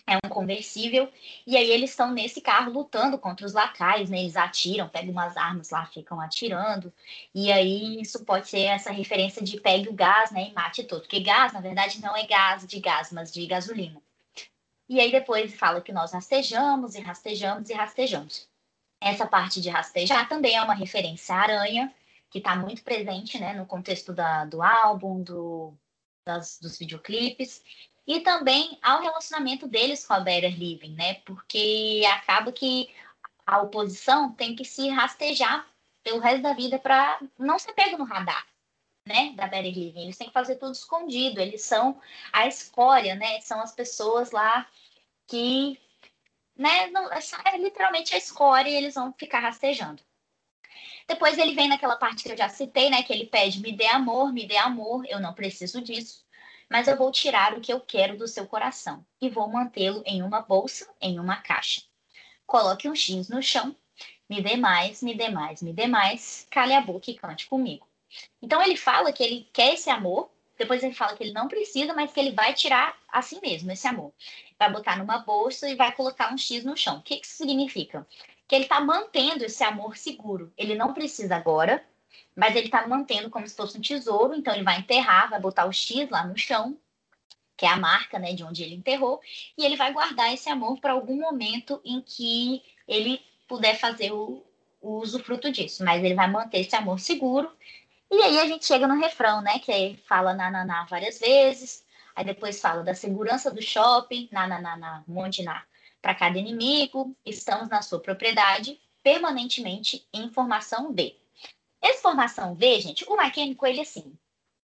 É um conversível. E aí eles estão nesse carro lutando contra os lacaios, né? Eles atiram, pegam umas armas lá, ficam atirando. E aí isso pode ser essa referência de pegue o gás, né? E mate todo. Porque gás, na verdade, não é gás de gás, mas de gasolina. E aí depois fala que nós rastejamos e rastejamos e rastejamos. Essa parte de rastejar também é uma referência à aranha, que está muito presente né, no contexto da, do álbum, do, das, dos videoclipes, e também ao relacionamento deles com a Better Living, né? Porque acaba que a oposição tem que se rastejar pelo resto da vida para não ser pego no radar, né? Da Better Living. Eles têm que fazer tudo escondido. Eles são a escória, né? São as pessoas lá que, né? Não, é, é literalmente a escória e eles vão ficar rastejando. Depois ele vem naquela parte que eu já citei, né? Que ele pede: me dê amor, me dê amor, eu não preciso disso mas eu vou tirar o que eu quero do seu coração e vou mantê-lo em uma bolsa, em uma caixa. Coloque um X no chão, me dê mais, me dê mais, me dê mais, cale a boca e cante comigo. Então ele fala que ele quer esse amor, depois ele fala que ele não precisa, mas que ele vai tirar a si mesmo esse amor. Vai botar numa bolsa e vai colocar um X no chão. O que isso significa? Que ele está mantendo esse amor seguro. Ele não precisa agora, mas ele está mantendo como se fosse um tesouro, então ele vai enterrar, vai botar o X lá no chão, que é a marca né, de onde ele enterrou, e ele vai guardar esse amor para algum momento em que ele puder fazer o, o usufruto disso, mas ele vai manter esse amor seguro. E aí a gente chega no refrão, né? Que fala na, na, na várias vezes, aí depois fala da segurança do shopping, na, na, na, na monte na para cada inimigo, estamos na sua propriedade, permanentemente em formação B. Essa formação V, gente, o Mike ele assim,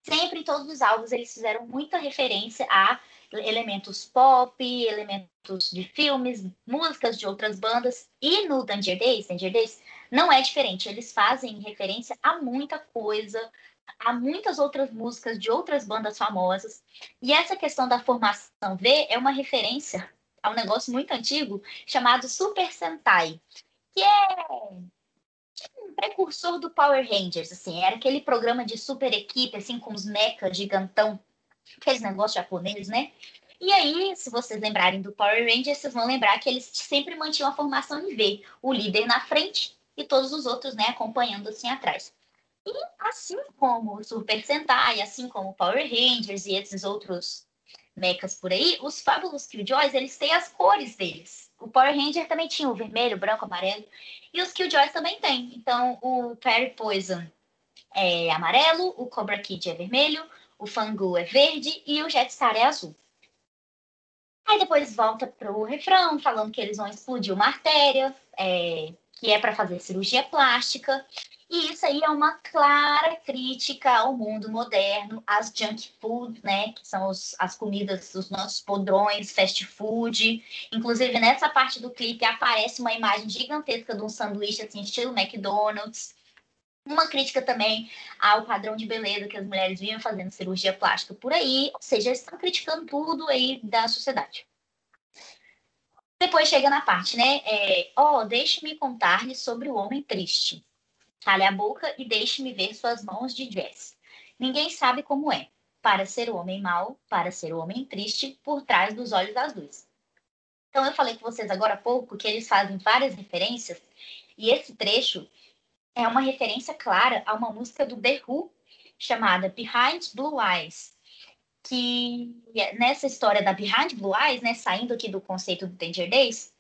sempre em todos os álbuns eles fizeram muita referência a elementos pop, elementos de filmes, músicas de outras bandas. E no Danger Days, Danger Days, não é diferente. Eles fazem referência a muita coisa, a muitas outras músicas de outras bandas famosas. E essa questão da formação V é uma referência a um negócio muito antigo chamado Super Sentai, que é um precursor do Power Rangers, assim, era aquele programa de super equipe, assim, com os mechas gigantão, aqueles negócios japoneses, né? E aí, se vocês lembrarem do Power Rangers, vocês vão lembrar que eles sempre mantinham a formação em V, o líder na frente e todos os outros, né, acompanhando assim atrás. E assim como o Super Sentai, assim como o Power Rangers e esses outros mechas por aí, os Fabulous Killjoys, eles têm as cores deles. O Power Ranger também tinha o vermelho, branco, amarelo. E os Killjoys também tem. Então, o Perry Poison é amarelo, o Cobra Kid é vermelho, o Fangu é verde e o Jetstar é azul. Aí depois volta pro refrão, falando que eles vão explodir uma artéria, é, que é para fazer cirurgia plástica. E isso aí é uma clara crítica ao mundo moderno, às junk food, né, que são os, as comidas dos nossos podrões, fast food. Inclusive, nessa parte do clipe aparece uma imagem gigantesca de um sanduíche, assim, estilo McDonald's. Uma crítica também ao padrão de beleza que as mulheres vinham fazendo cirurgia plástica por aí, ou seja, estão criticando tudo aí da sociedade. Depois chega na parte, né? É, oh, deixe-me contar-lhe sobre o homem triste. Cale a boca e deixe-me ver suas mãos de jazz. Ninguém sabe como é. Para ser o homem mau, para ser o homem triste, por trás dos olhos azuis. Então, eu falei com vocês agora há pouco que eles fazem várias referências, e esse trecho é uma referência clara a uma música do The Who, chamada Behind Blue Eyes, que nessa história da Behind Blue Eyes, né, saindo aqui do conceito do Danger Days,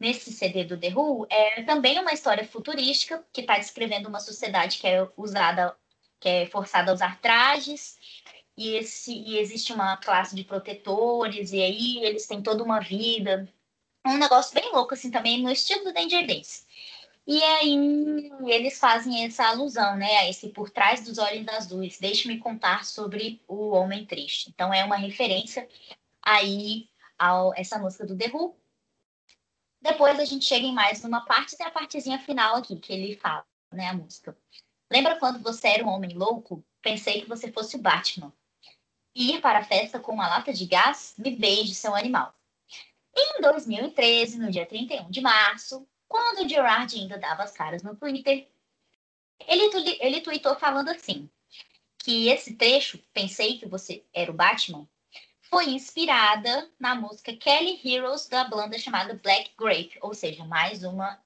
nesse CD do The Who, é também uma história futurística que está descrevendo uma sociedade que é usada, que é forçada a usar trajes, e, esse, e existe uma classe de protetores, e aí eles têm toda uma vida. Um negócio bem louco, assim, também no estilo do Danger Days. E aí eles fazem essa alusão, né, a esse por trás dos olhos azuis. Deixe-me contar sobre o homem triste. Então é uma referência aí a essa música do The Who, depois a gente chega em mais numa parte, tem a partezinha final aqui, que ele fala, né, a música. Lembra quando você era um homem louco? Pensei que você fosse o Batman. Ir para a festa com uma lata de gás? Me beije, seu animal. Em 2013, no dia 31 de março, quando o Gerard ainda dava as caras no Twitter, ele, ele tweetou falando assim, que esse trecho, pensei que você era o Batman, foi inspirada na música Kelly Heroes da banda chamada Black Grape, ou seja, mais uma.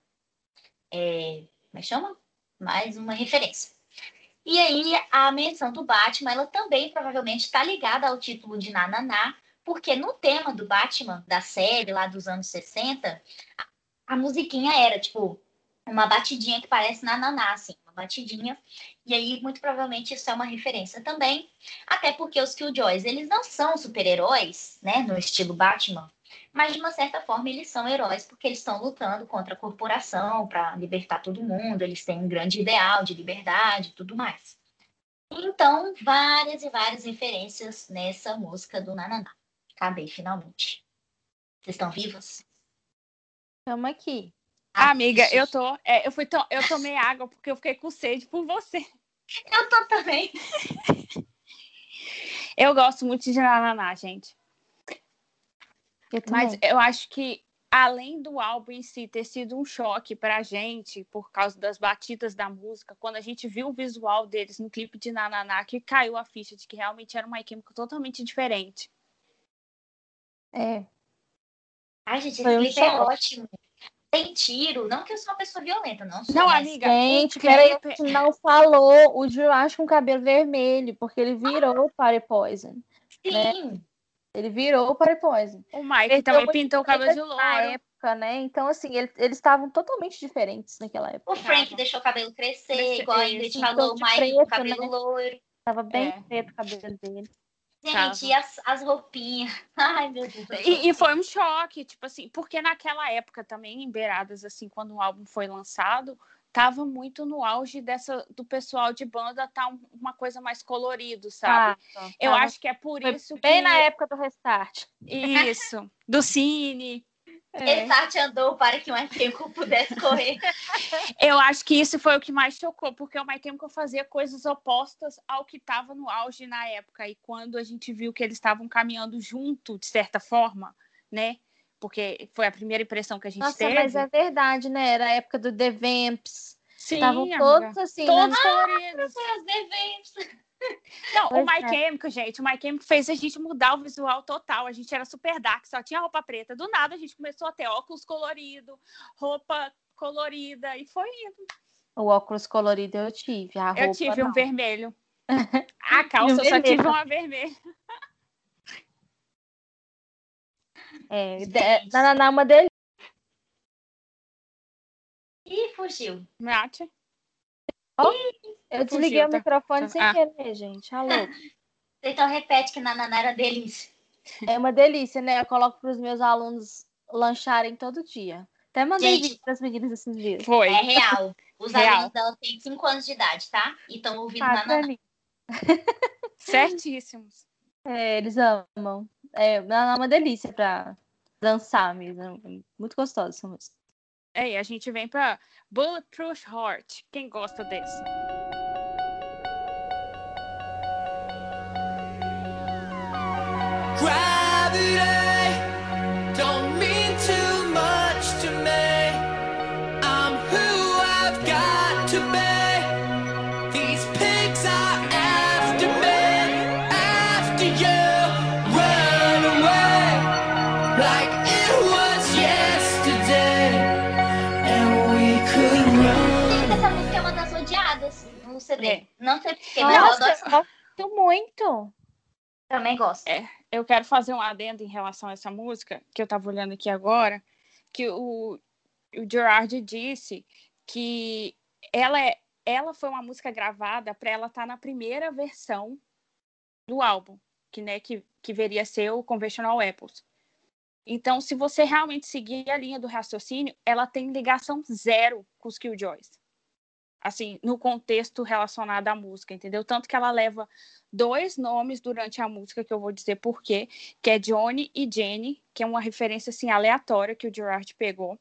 É, como é que chama? Mais uma referência. E aí, a menção do Batman, ela também provavelmente está ligada ao título de Nananá, porque no tema do Batman, da série lá dos anos 60, a, a musiquinha era tipo uma batidinha que parece Nananá, assim batidinha. E aí, muito provavelmente, isso é uma referência também. Até porque os Killjoys, eles não são super-heróis, né? No estilo Batman. Mas, de uma certa forma, eles são heróis porque eles estão lutando contra a corporação para libertar todo mundo. Eles têm um grande ideal de liberdade e tudo mais. Então, várias e várias referências nessa música do Nananá. Acabei, finalmente. Vocês estão vivos? Estamos aqui. Ah, amiga, eu tô. É, eu, fui to, eu tomei água porque eu fiquei com sede por você. Eu tô também. *laughs* eu gosto muito de Nananá, gente. Eu Mas eu acho que, além do álbum em si ter sido um choque pra gente, por causa das batidas da música, quando a gente viu o visual deles no clipe de Nananá, que caiu a ficha de que realmente era uma química totalmente diferente. É. Ai, gente, esse clipe um é ótimo tem tiro. Não que eu sou uma pessoa violenta, não sou. Não, amiga. Gente, peraí, não falou o Jurassic com cabelo vermelho, porque ele virou o Party Poison. Sim. Né? Ele virou o Party Poison. O Mike também pintou o cabelo de louro. Na época, né? Então, assim, ele, eles estavam totalmente diferentes naquela época. O Frank Tava. deixou o cabelo crescer, Crescer, igual a. Ingrid falou, o Mike preto, com o cabelo né? loiro. Tava bem É. preto o cabelo dele. Gente, e as, as roupinhas? *laughs* Ai, meu Deus. E, e foi um choque, tipo assim, porque naquela época também, em Beiradas, assim, quando o álbum foi lançado, tava muito no auge dessa do pessoal de banda tá um- uma coisa mais colorido, sabe? Tá, Eu tava- acho que é por foi isso bem que na época do Restart. isso, do Cine. É. Restart andou para que mais tempo pudesse correr. *laughs* Eu acho que isso foi o que mais chocou, porque o Chemical fazia coisas opostas ao que estava no auge na época. E quando a gente viu que eles estavam caminhando junto, de certa forma, né? Porque foi a primeira impressão que a gente Nossa, teve. mas é verdade, né? Era a época do The Vamps. Sim, Estavam todos assim, todos né? coloridos. As eventos. Não, Pois o My é. Chemical, gente, o My Chemical fez a gente mudar o visual total. A gente era super dark, só tinha roupa preta. Do nada a gente começou a ter óculos colorido, roupa colorida e foi indo. O óculos colorido eu tive. A Eu roupa, tive um não. vermelho. *laughs* A calça eu só vermelho. tive uma vermelha. É, *laughs* de- Nananá é uma delícia. Ih, fugiu. Mate. Eu desliguei Fugiu, o tá? microfone sem Ah. querer, gente. Alô. Então repete que Nananá era delícia. É uma delícia, né? Eu coloco para os meus alunos lancharem todo dia. Até mandei Gente. vídeo para as meninas esses dias. Foi. É real. Os Real. alunos dela têm 5 anos de idade, tá? E estão ouvindo Ah, Nananá. *laughs* Certíssimos. É, eles amam. É, é uma delícia para dançar mesmo. Muito gostosa essa música. É, a gente vem pra Bulletproof Heart. Quem gosta desse? CD. É. Não sei eu Nossa, eu gosto muito. Também gosto. É. Eu quero fazer um adendo em relação a essa música, que eu tava olhando aqui agora, que o, o Gerard disse que ela, é, ela foi uma música gravada para ela estar na primeira versão do álbum, que, né, que, que veria ser o Conventional Apples. Então, se você realmente seguir a linha do raciocínio, ela tem ligação zero com os Killjoys. Assim, no contexto relacionado à música, entendeu? Tanto que ela leva dois nomes durante a música, que eu vou dizer por quê, que é Johnny e Jenny, que é uma referência, assim, aleatória que o Gerard pegou.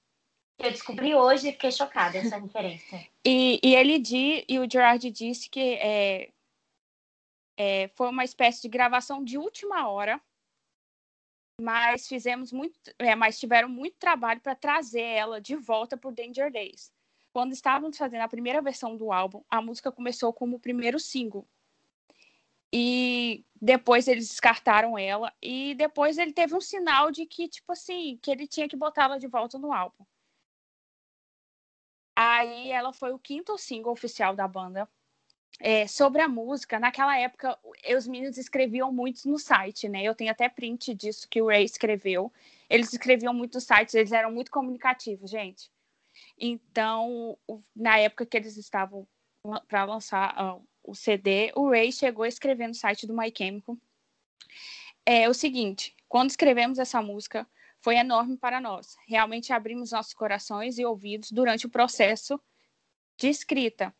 Eu descobri hoje e fiquei chocada essa referência. *laughs* E, e ele di, e o Gerard disse que é, é, foi uma espécie de gravação de última hora, mas fizemos muito, é, mas tiveram muito trabalho para trazer ela de volta para o Danger Days. Quando estávamos fazendo a primeira versão do álbum, a música começou como o primeiro single. E depois eles descartaram ela. E depois ele teve um sinal de que, tipo assim, que ele tinha que botá-la de volta no álbum. Aí ela foi o quinto single oficial da banda. É, sobre a música, naquela época, os meninos escreviam muito no site, né? Eu tenho até print disso que o Ray escreveu. Eles escreviam muito nos sites, eles eram muito comunicativos, gente. Então, na época que eles estavam para lançar uh, o CD, o Ray chegou a escrever no site do My Chemical é o seguinte: quando escrevemos essa música, foi enorme para nós. Realmente abrimos nossos corações e ouvidos durante o processo de escrita.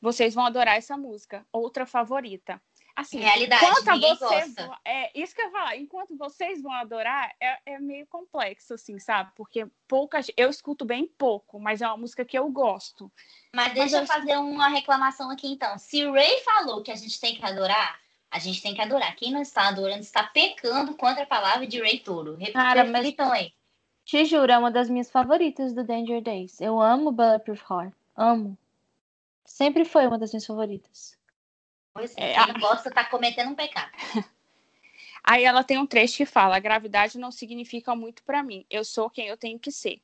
Vocês vão adorar essa música. Outra favorita. Assim, Realidade, enquanto vocês gosta. vão- é isso que eu ia falar. Enquanto vocês vão adorar, é, é meio complexo, assim, sabe? Porque poucas, eu escuto bem pouco, mas é uma música que eu gosto. Mas deixa eu fazer uma reclamação aqui então. Se o Ray falou que a gente tem que adorar, a gente tem que adorar. Quem não está adorando está pecando contra a palavra de Ray Toro. Cara, mas- Reflitam aí. Te juro, é uma das minhas favoritas do Danger Days. Eu amo Bulletproof Heart. Amo. Sempre foi uma das minhas favoritas. Pois é, É, quem não gosta está cometendo um pecado. *laughs* Aí ela tem um trecho que fala: a gravidade não significa muito para mim. Eu sou quem eu tenho que ser.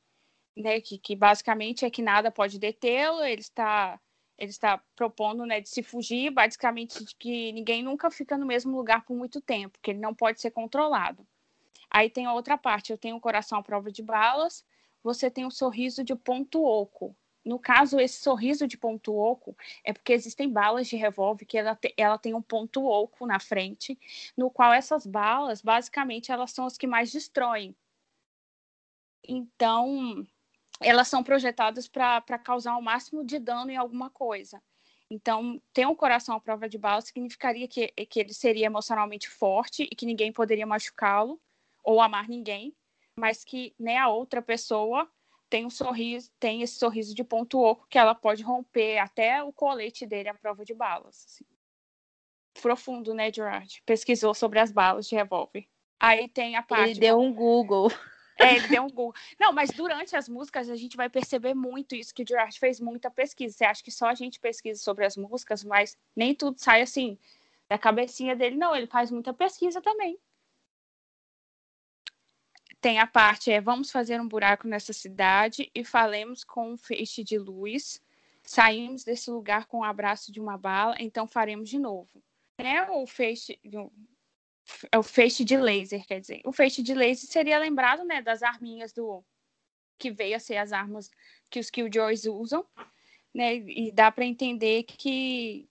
Né? Que, que basicamente é que nada pode detê-lo. Ele está, ele está propondo né, de se fugir, basicamente de que ninguém nunca fica no mesmo lugar por muito tempo, que ele não pode ser controlado. Aí tem a outra parte: eu tenho um coração à prova de balas, você tem um sorriso de ponto oco. No caso, esse sorriso de ponto oco é porque existem balas de revólver que ela, te- ela tem um ponto oco na frente no qual essas balas, basicamente, elas são as que mais destroem. Então, elas são projetadas para causar o máximo de dano em alguma coisa. Então, ter um coração à prova de bala significaria que, que ele seria emocionalmente forte e que ninguém poderia machucá-lo ou amar ninguém, mas que né, a outra pessoa tem um sorriso, tem esse sorriso de ponto oco que ela pode romper até o colete dele à prova de balas. assim profundo, né, Gerard? Pesquisou sobre as balas de revólver. Aí tem a parte. Ele deu um Google. É, ele deu um Google. Não, mas durante as músicas a gente vai perceber muito isso, que o Gerard fez muita pesquisa. Você acha que só a gente pesquisa sobre as músicas, mas nem tudo sai assim da cabecinha dele, não. Ele faz muita pesquisa também. Tem a parte, é, vamos fazer um buraco nessa cidade e falemos com um feixe de luz. Saímos desse lugar com o abraço de uma bala, então faremos de novo. Né? O feixe, é o feixe de laser, quer dizer. O feixe de laser seria lembrado, né, das arminhas do que veio a ser as armas que os Killjoys usam, né? E dá para entender que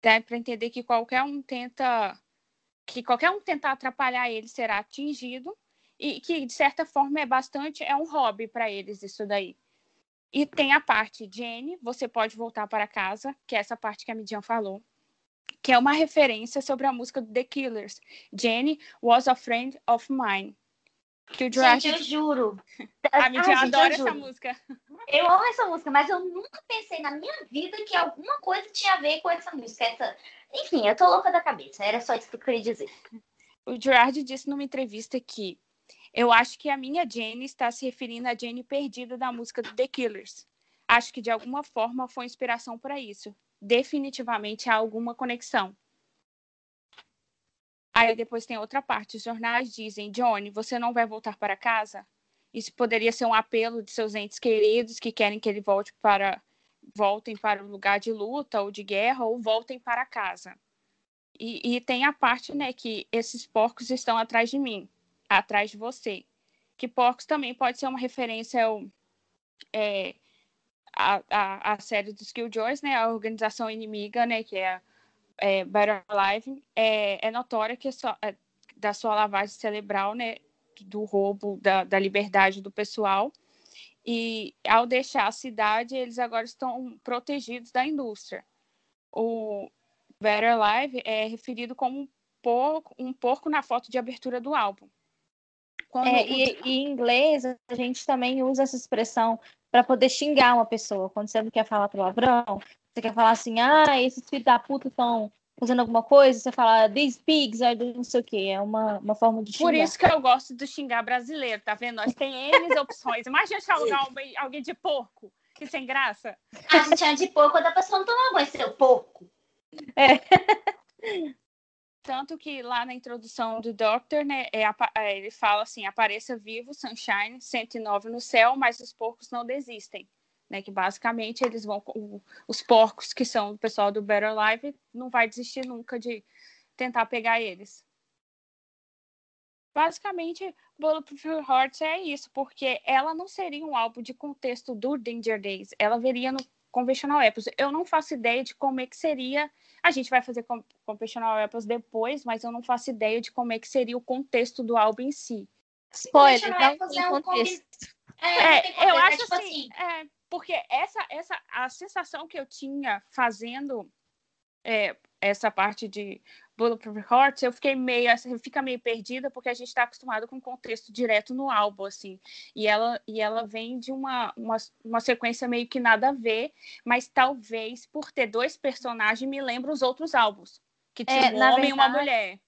dá para entender que qualquer um tenta que qualquer um tentar atrapalhar ele será atingido e que de certa forma é bastante é um hobby para eles isso daí. E tem a parte Jenny, você pode voltar para casa, que é essa parte que a Midian falou que é uma referência sobre a música do The Killers. Jenny was a friend of mine. Que o Gerard... Gente, eu juro. A Midian eu adora essa música. Eu amo essa música, mas eu nunca pensei na minha vida que alguma coisa tinha a ver com essa música. Essa... Enfim, eu tô louca da cabeça. Era só isso que eu queria dizer. O Gerard disse numa entrevista que eu acho que a minha Jenny está se referindo à Jenny perdida da música do The Killers. Acho que de alguma forma foi inspiração para isso. Definitivamente há alguma conexão. Aí depois tem outra parte. Os jornais dizem: Johnny, você não vai voltar para casa? Isso poderia ser um apelo de seus entes queridos que querem que ele volte para voltem para o lugar de luta ou de guerra ou voltem para casa. E, e tem a parte, né, que esses porcos estão atrás de mim, atrás de você. Que porcos também pode ser uma referência ao, é, a, a, a série dos Killjoys, né, a organização inimiga, né, que é, é Better Alive, é, é notória que é só, é, da sua lavagem cerebral, né, do roubo da, da liberdade do pessoal. E ao deixar a cidade, eles agora estão protegidos da indústria. O Better Alive é referido como um porco, um porco na foto de abertura do álbum. Quando É, e, e em inglês a gente também usa essa expressão para poder xingar uma pessoa. Quando você não quer falar palavrão, você quer falar assim, ah, esses filhos da puta estão fazendo alguma coisa, você fala, these pigs are não sei o quê. É uma, uma forma de xingar. Por isso que eu gosto do xingar brasileiro, tá vendo? Nós tem N *laughs* opções. Imagina chamar alguém, alguém de porco, que sem graça. A gente chama de porco a pessoa não toma banho, seu porco. *laughs* Tanto que lá na introdução do Doctor, né, é, é, ele fala assim: apareça vivo, Sunshine, 109 no céu, mas os porcos não desistem. Né, que basicamente eles vão. Os porcos, que são o pessoal do Better Life, não vai desistir nunca de tentar pegar eles. Basicamente, Bulletproof Hearts é isso, porque ela não seria um álbum de contexto do Danger Days, ela veria no Conventional Apples. Eu não faço ideia de como é que seria. A gente vai fazer Conventional Apples depois, mas eu não faço ideia de como é que seria o contexto do álbum em si. Spoiler, não tem é um contexto. É, é, eu acho tipo assim, assim. É, porque essa, essa, a sensação que eu tinha fazendo é, essa parte de Bulletproof Hearts, eu fiquei meio, assim, fica meio perdida porque a gente está acostumado com contexto direto no álbum, assim, e ela, e ela vem de uma, uma, uma sequência meio que nada a ver, mas talvez por ter dois personagens me lembra os outros álbuns, que tinha é, um homem e uma mulher.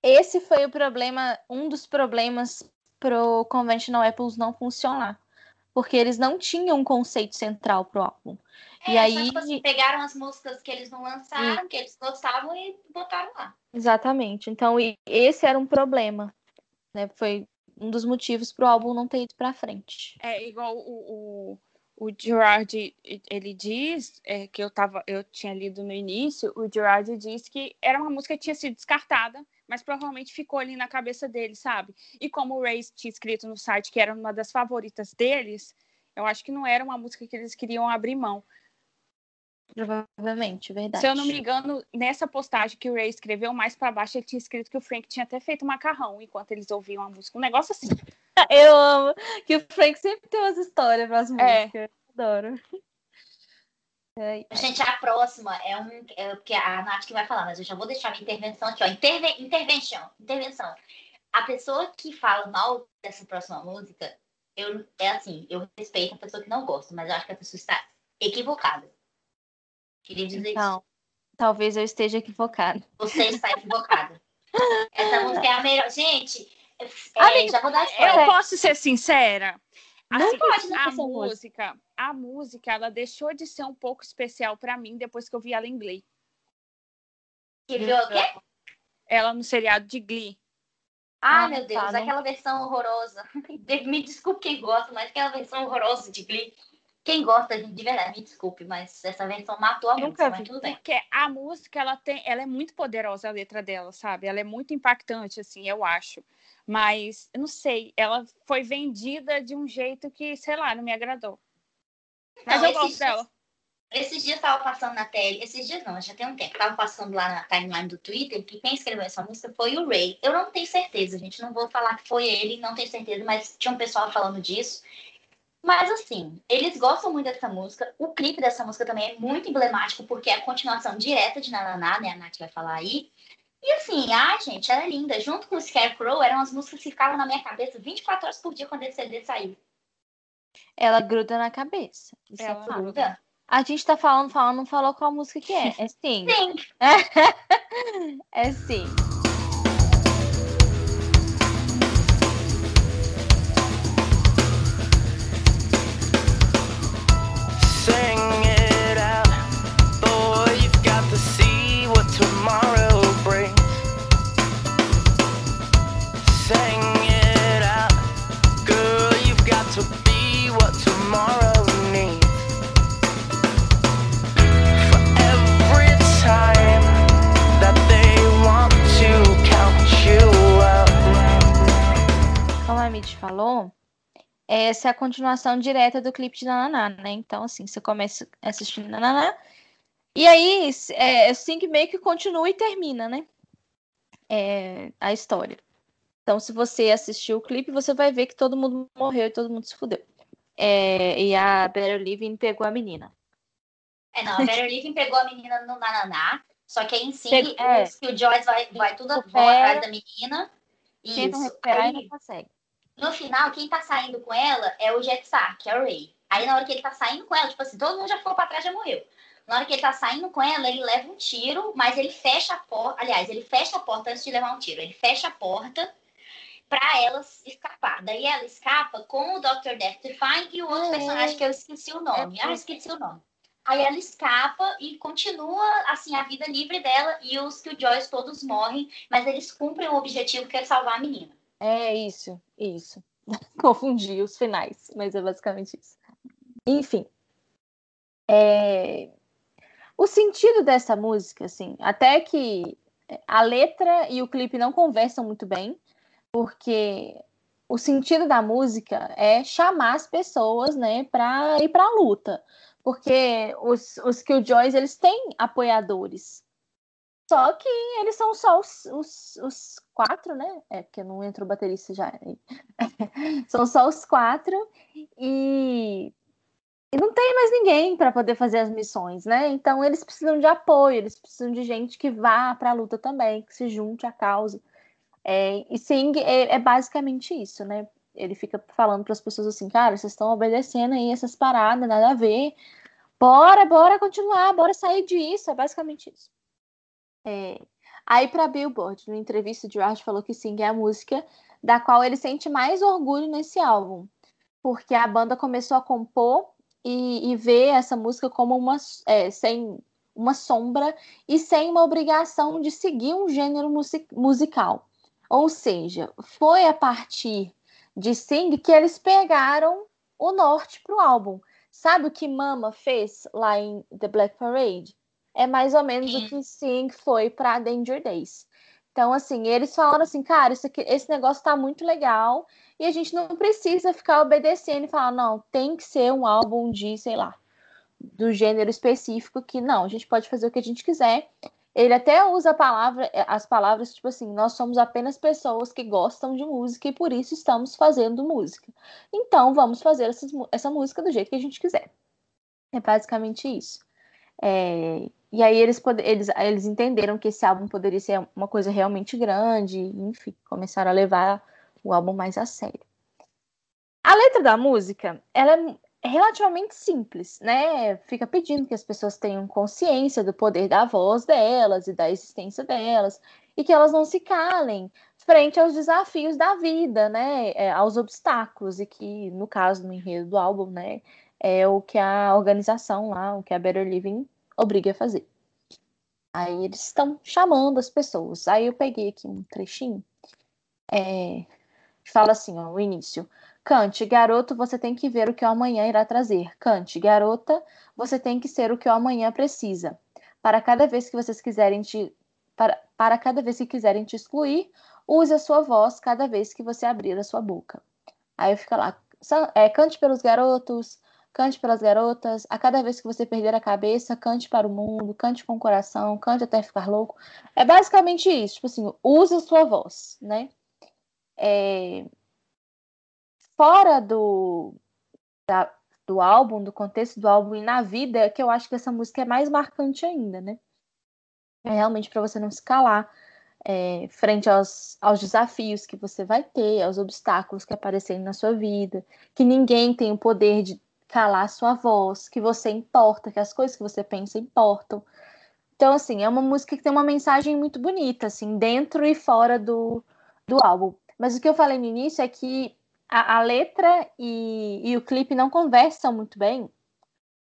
Esse foi o problema, um dos problemas pro Conventional Apples não funcionar, porque eles não tinham um conceito central pro álbum. É, e aí tipo assim, pegaram as músicas que eles não lançaram, e... que eles gostavam e botaram lá. Exatamente. Então, esse era um problema, né? Foi um dos motivos para o álbum não ter ido para frente. É igual o, o, o Gerard, ele diz é, que eu tava, eu tinha lido no início, o Gerard diz que era uma música que tinha sido descartada, mas provavelmente ficou ali na cabeça dele, sabe? E como o Ray tinha escrito no site que era uma das favoritas deles, eu acho que não era uma música que eles queriam abrir mão. Provavelmente, verdade. Se eu não me engano, nessa postagem que o Ray escreveu mais para baixo, ele tinha escrito que o Frank tinha até feito macarrão enquanto eles ouviam a música. Um negócio assim. *laughs* Eu amo que o Frank sempre tem umas histórias para as é. músicas. É. Adoro. Gente, a próxima é um. É, porque a Nath que vai falar, mas eu já vou deixar minha intervenção aqui, ó. Interve, intervenção. Intervenção. A pessoa que fala mal dessa próxima música, eu, é assim, eu respeito a pessoa que não gosta, mas eu acho que a pessoa está equivocada. Queria dizer então, isso. Talvez eu esteja equivocada. Você está equivocada. *laughs* Essa música é a melhor. Gente, é, já vou dar spoiler. Eu posso ser sincera? Assim, não pode, a música, a música, ela deixou de ser um pouco especial para mim depois que eu vi ela em Glee. Que viu o quê? Ela no seriado de Glee. Ah, ah meu Deus, tá, aquela versão horrorosa. *laughs* Me desculpe quem gosta, mas aquela versão horrorosa de Glee. Quem gosta, de verdade, me desculpe, mas essa versão matou a Nunca música, vi. tudo bem. Porque a música, ela, tem, ela é muito poderosa, a letra dela, sabe? Ela é muito impactante, assim, eu acho. Mas, não sei, ela foi vendida de um jeito que, sei lá, não me agradou. Mas eu gosto dias, dela. Esses dias tava passando na tele, esses dias não, já tem um tempo, tava passando lá na timeline do Twitter que quem escreveu essa música foi o Ray. Eu não tenho certeza, gente, não vou falar que foi ele, não tenho certeza, mas tinha um pessoal falando disso. Mas assim, eles gostam muito dessa música. O clipe dessa música também é muito emblemático, porque é a continuação direta de Nananá, né? A Nath vai falar aí. E assim, ai, gente, ela é linda. Junto com o Scarecrow, eram as músicas que ficavam na minha cabeça 24 horas por dia quando esse CD saiu. Ela gruda na cabeça. Isso ela é gruda. A gente tá falando, falando, não falou qual música que é. É sim. Sim. *laughs* é sim. Essa é a continuação direta do clipe de Nananá, né? Então, assim, você começa assistindo Nananá, e aí, é, assim que meio que continua e termina, né? É, a história. Então, se você assistiu o clipe, você vai ver que todo mundo morreu e todo mundo se fudeu. É, e a Better Living pegou a menina. É, não, a Better Living pegou a menina no Nananá, só que aí em si, é. que o Joyce vai, vai tudo atrás da menina. Tentam recuperar aí, e não consegue. No final, quem tá saindo com ela é o Jetsar, que é o Ray. Aí na hora que ele tá saindo com ela, tipo assim, todo mundo já ficou pra trás, já morreu. Na hora que ele tá saindo com ela, ele leva um tiro, mas ele fecha a porta. Aliás, ele fecha a porta antes de levar um tiro. Ele fecha a porta pra ela escapar. Daí ela escapa com o Dr. Death Define e o outro personagem que eu esqueci o nome. É ah, esqueci o nome. Aí ela escapa e continua assim a vida livre dela e os Killjoys todos morrem, mas eles cumprem o objetivo que é salvar a menina. É isso, isso. *laughs* Confundi os finais, mas é basicamente isso. Enfim. É... O sentido dessa música, assim, até que a letra e o clipe não conversam muito bem, porque o sentido da música é chamar as pessoas, né, para ir para a luta porque os, os Killjoys, eles têm apoiadores. Só que eles são só os, os, os quatro, né? É, porque não entrou baterista já. *laughs* são só os quatro. E, e não tem mais ninguém para poder fazer as missões, né? Então eles precisam de apoio, eles precisam de gente que vá para a luta também, que se junte à causa. É, e Sing é, é basicamente isso, né? ele fica falando para as pessoas assim, cara, vocês estão obedecendo aí essas paradas, nada a ver. Bora, bora continuar, bora sair disso. É basicamente isso. É... Aí, para Billboard, na entrevista, George falou que sim, é a música da qual ele sente mais orgulho nesse álbum, porque a banda começou a compor e, e ver essa música como uma é, sem uma sombra e sem uma obrigação de seguir um gênero music musical. Ou seja, foi a partir de Sing que eles pegaram o norte para o álbum. Sabe o que Mama fez lá em The Black Parade? É mais ou menos Sim. o que Sing foi para Danger Days. Então, assim, eles falaram assim, cara, aqui, esse negócio tá muito legal e a gente não precisa ficar obedecendo e falar, não, tem que ser um álbum de, sei lá, do gênero específico que não, a gente pode fazer o que a gente quiser ele até usa palavra, eh, as palavras tipo assim: nós somos apenas pessoas que gostam de música e por isso estamos fazendo música. Então vamos fazer essa, essa música do jeito que a gente quiser. É basicamente isso. É, e aí eles, eles, eles entenderam que esse álbum poderia ser uma coisa realmente grande, enfim, começaram a levar o álbum mais a sério. A letra da música, ela é, relativamente simples, né? Fica pedindo que as pessoas tenham consciência do poder da voz delas e da existência delas e que elas não se calem frente aos desafios da vida, né? É, aos obstáculos e que, no caso, no enredo do álbum, né? É o que a organização lá, o que a Better Living obriga a fazer. Aí eles estão chamando as pessoas. Aí eu peguei aqui um trechinho. É, fala assim, ó, o início. Cante, garoto, você tem que ver o que o amanhã irá trazer. Cante, garota, você tem que ser o que o amanhã precisa. Para cada vez que vocês quiserem te para, para cada vez que quiserem te excluir, use a sua voz cada vez que você abrir a sua boca. Aí fica lá, é, cante pelos garotos, cante pelas garotas, a cada vez que você perder a cabeça, cante para o mundo, cante com o coração, cante até ficar louco. É basicamente isso, tipo assim, use a sua voz, né? É, fora do, da, do álbum, do contexto do álbum e na vida, é que eu acho que essa música é mais marcante ainda, né? É realmente para você não se calar é, frente aos, aos desafios que você vai ter, aos obstáculos que aparecerem na sua vida, que ninguém tem o poder de calar sua voz, que você importa, que as coisas que você pensa importam. Então, assim, é uma música que tem uma mensagem muito bonita, assim, dentro e fora do, do álbum. Mas o que eu falei no início é que a, a letra e, e, o clipe não conversam muito bem,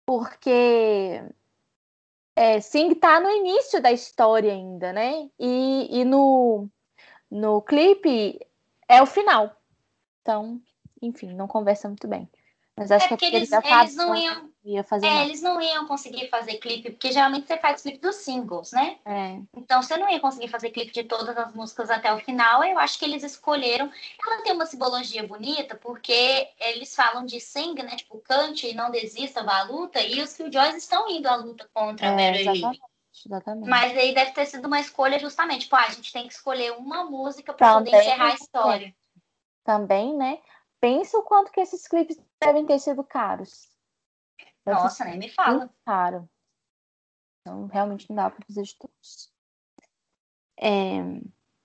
porque é, Sing tá no início da história ainda, né? E, e no, no clipe é o final. Então, enfim, não conversa muito bem. Mas acho é que eles, eles não iam. Ia fazer é, eles não iam conseguir fazer clipe, porque geralmente você faz clipe dos singles, né? É. Então você não ia conseguir fazer clipe de todas as músicas até o final. Eu acho que eles escolheram. Ela tem uma simbologia bonita, porque eles falam de sing, né? Tipo, cante e não desista, vá à luta. E os Killjoys estão indo à luta contra é, a Mary exatamente, exatamente. Mas aí deve ter sido uma escolha justamente. Tipo, ah, a gente tem que escolher uma música para poder encerrar a história. Também, né? Pensa o quanto que esses clipes devem ter sido caros. Nossa, nem me fala. Caro. Então, realmente não dá para fazer de todos. É...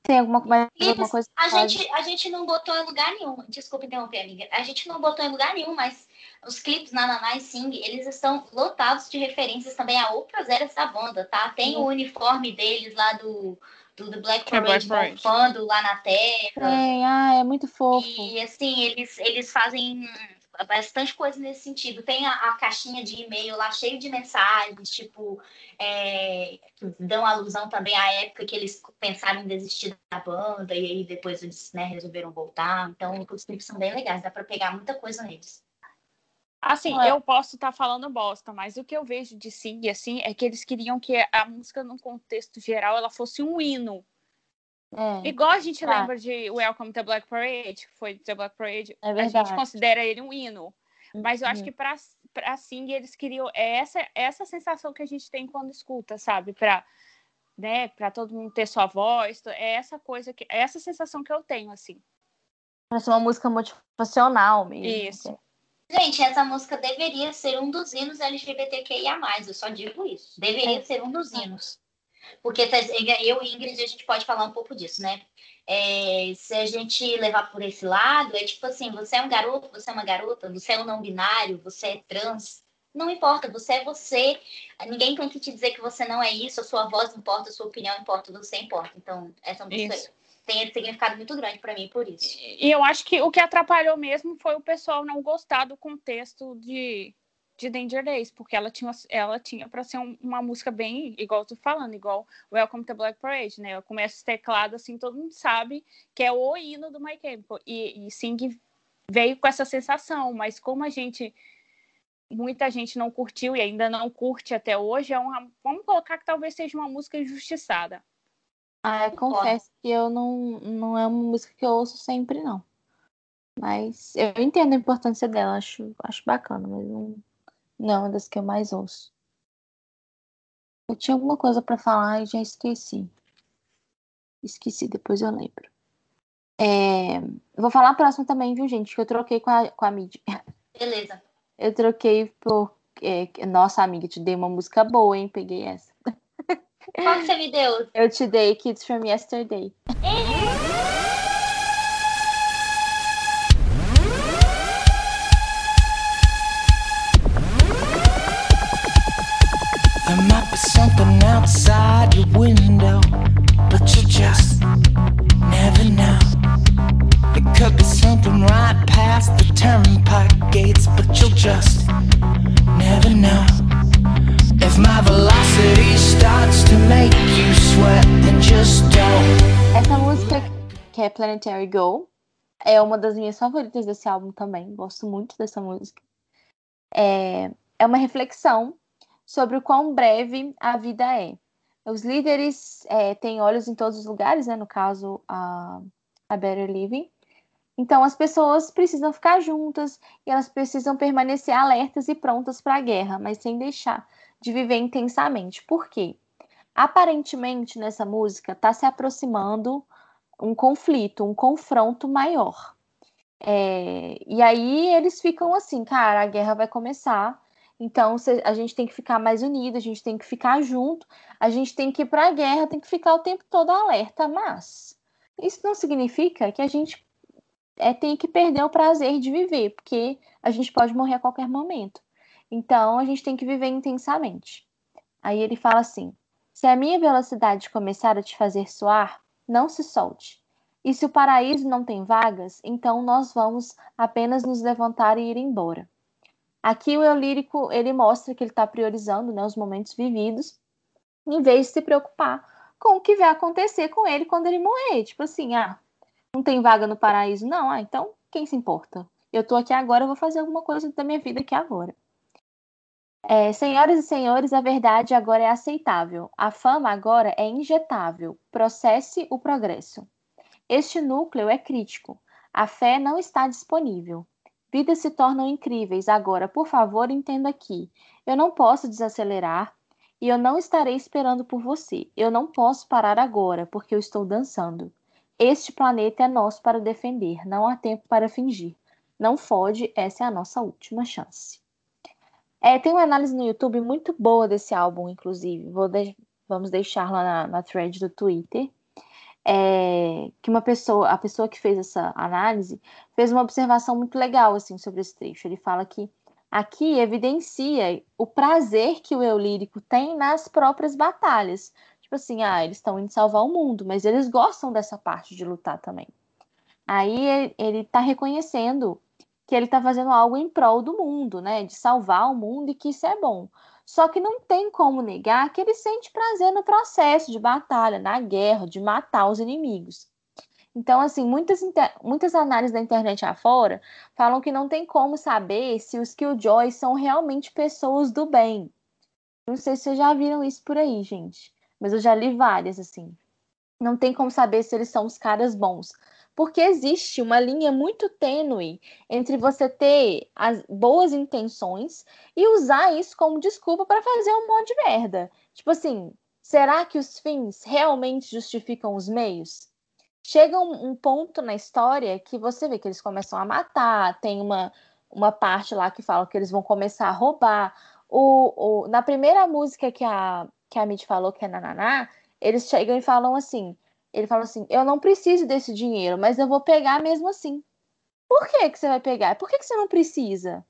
Tem alguma, mais, alguma coisa? A gente, a gente não botou em lugar nenhum. Desculpa interromper, amiga. A gente não botou em lugar nenhum, mas os clipes na Nanai Sing, eles estão lotados de referências também a outras eras da banda, tá? Tem o uniforme deles lá do, do The Black Parade bufando lá na terra. É, ah, é muito fofo. E assim, eles, eles fazem bastante coisa nesse sentido. Tem a, a caixinha de e-mail lá cheio de mensagens, tipo, é, que dão alusão também à época que eles pensaram em desistir da banda e aí depois eles né, resolveram voltar. Então, os clipes são bem legais, dá para pegar muita coisa neles. Assim, é. eu posso estar tá falando bosta, mas o que eu vejo de Sig, assim, é que eles queriam que a música, no contexto geral, ela fosse um hino. É. Igual a gente tá. lembra de Welcome to Black Parade, que foi The Black Parade, é a gente considera ele um hino. Mas eu acho uhum. que para para Sing eles queriam é essa essa sensação que a gente tem quando escuta, sabe? Para né, para todo mundo ter sua voz, é essa coisa que é essa sensação que eu tenho assim. Parece uma música motivacional mesmo. Isso. Gente, essa música deveria ser um dos hinos LGBTQIA+, eu só digo isso. Deveria é. ser um dos hinos. Porque tá, eu e Ingrid, a gente pode falar um pouco disso, né? É, se a gente levar por esse lado, é tipo assim, você é um garoto, você é uma garota, você é um não binário, você é trans, não importa, você é você. Ninguém tem que te dizer que você não é isso, a sua voz importa, a sua opinião importa, você importa. Então, essa música isso. Tem significado muito grande para mim por isso. E eu acho que o que atrapalhou mesmo foi o pessoal não gostar do contexto de de Danger Days, porque ela tinha, ela tinha para ser um, uma música bem, igual eu falando, igual Welcome to Black Parade, né? Começa esse teclado, assim, todo mundo sabe que é o hino do My Chemical. E, e Sing veio com essa sensação, mas como a gente, muita gente não curtiu e ainda não curte até hoje, é uma, vamos colocar que talvez seja uma música injustiçada. Ah, eu confesso que eu não, não é uma música que eu ouço sempre, não. Mas eu entendo a importância dela, acho, acho bacana, mas não, não é uma das que eu mais ouço. Eu tinha alguma coisa para falar e já esqueci. Esqueci, depois eu lembro. É... Vou falar a próxima também, viu, gente? Que eu troquei com a, com a mídia. Beleza. Eu troquei por. É, nossa, amiga, te dei uma música boa, hein? Peguei essa. Qual que você me deu? Eu te dei Kids from Yesterday. There might be something outside your window, but you just never know. It could be something right past the turnpike gates, but you'll just never know. If my velocity starts to make you sweat, then just don't. Essa música que é Planetary Go é uma das minhas favoritas desse álbum também. Gosto muito dessa música. É, é uma reflexão sobre o quão breve a vida é. Os líderes é, têm olhos em todos os lugares, né? no caso, a, a Better Living. Então, as pessoas precisam ficar juntas e elas precisam permanecer alertas e prontas para a guerra, mas sem deixar de viver intensamente. Por quê? Aparentemente, nessa música, está se aproximando um conflito, um confronto maior. É, e aí eles ficam assim, cara, a guerra vai começar então a gente tem que ficar mais unido, a gente tem que ficar junto, a gente tem que ir para a guerra, tem que ficar o tempo todo alerta. Mas isso não significa que a gente é, tem que perder o prazer de viver, porque a gente pode morrer a qualquer momento. Então a gente tem que viver intensamente. Aí ele fala assim: se a minha velocidade começar a te fazer suar, não se solte. E se o paraíso não tem vagas, então nós vamos apenas nos levantar e ir embora. Aqui o eu lírico ele mostra que ele está priorizando né, os momentos vividos, em vez de se preocupar com o que vai acontecer com ele quando ele morrer. Tipo assim, ah, não tem vaga no paraíso, não. Ah, então quem se importa? Eu estou aqui agora, eu vou fazer alguma coisa da minha vida aqui agora. É, senhoras e senhores, a verdade agora é aceitável. A fama agora é injetável. Processe o progresso. Este núcleo é crítico. A fé não está disponível. Vidas se tornam incríveis. Agora, por favor, entenda aqui. Eu não posso desacelerar e eu não estarei esperando por você. Eu não posso parar agora, porque eu estou dançando. Este planeta é nosso para defender. Não há tempo para fingir. Não fode, essa é a nossa última chance. É, tem uma análise no YouTube muito boa desse álbum, inclusive. De... Vamos deixar lá na, na thread do Twitter é, que uma pessoa, a pessoa que fez essa análise, fez uma observação muito legal assim sobre esse trecho. Ele fala que aqui evidencia o prazer que o eu lírico tem nas próprias batalhas. Tipo assim, ah, eles estão indo salvar o mundo, mas eles gostam dessa parte de lutar também. Aí ele está reconhecendo que ele tá fazendo algo em prol do mundo, né? De salvar o mundo e que isso é bom. Só que não tem como negar que ele sente prazer no processo de batalha, na guerra, de matar os inimigos. Então, assim, muitas, muitas análises da internet afora falam que não tem como saber se os Killjoys são realmente pessoas do bem. Não sei se vocês já viram isso por aí, gente. Mas eu já li várias, assim. Não tem como saber se eles são os caras bons. Porque existe uma linha muito tênue entre você ter as boas intenções e usar isso como desculpa para fazer um monte de merda. Tipo assim, será que os fins realmente justificam os meios? chega um, um, ponto na história que você vê que eles começam a matar, tem uma, uma parte lá que fala que eles vão começar a roubar. O, o, na primeira música que a, que a Mid falou, que é Nananá, eles chegam e falam assim: ele fala assim, eu não preciso desse dinheiro, mas eu vou pegar mesmo assim. Por que, que você vai pegar? Por que, que você não precisa?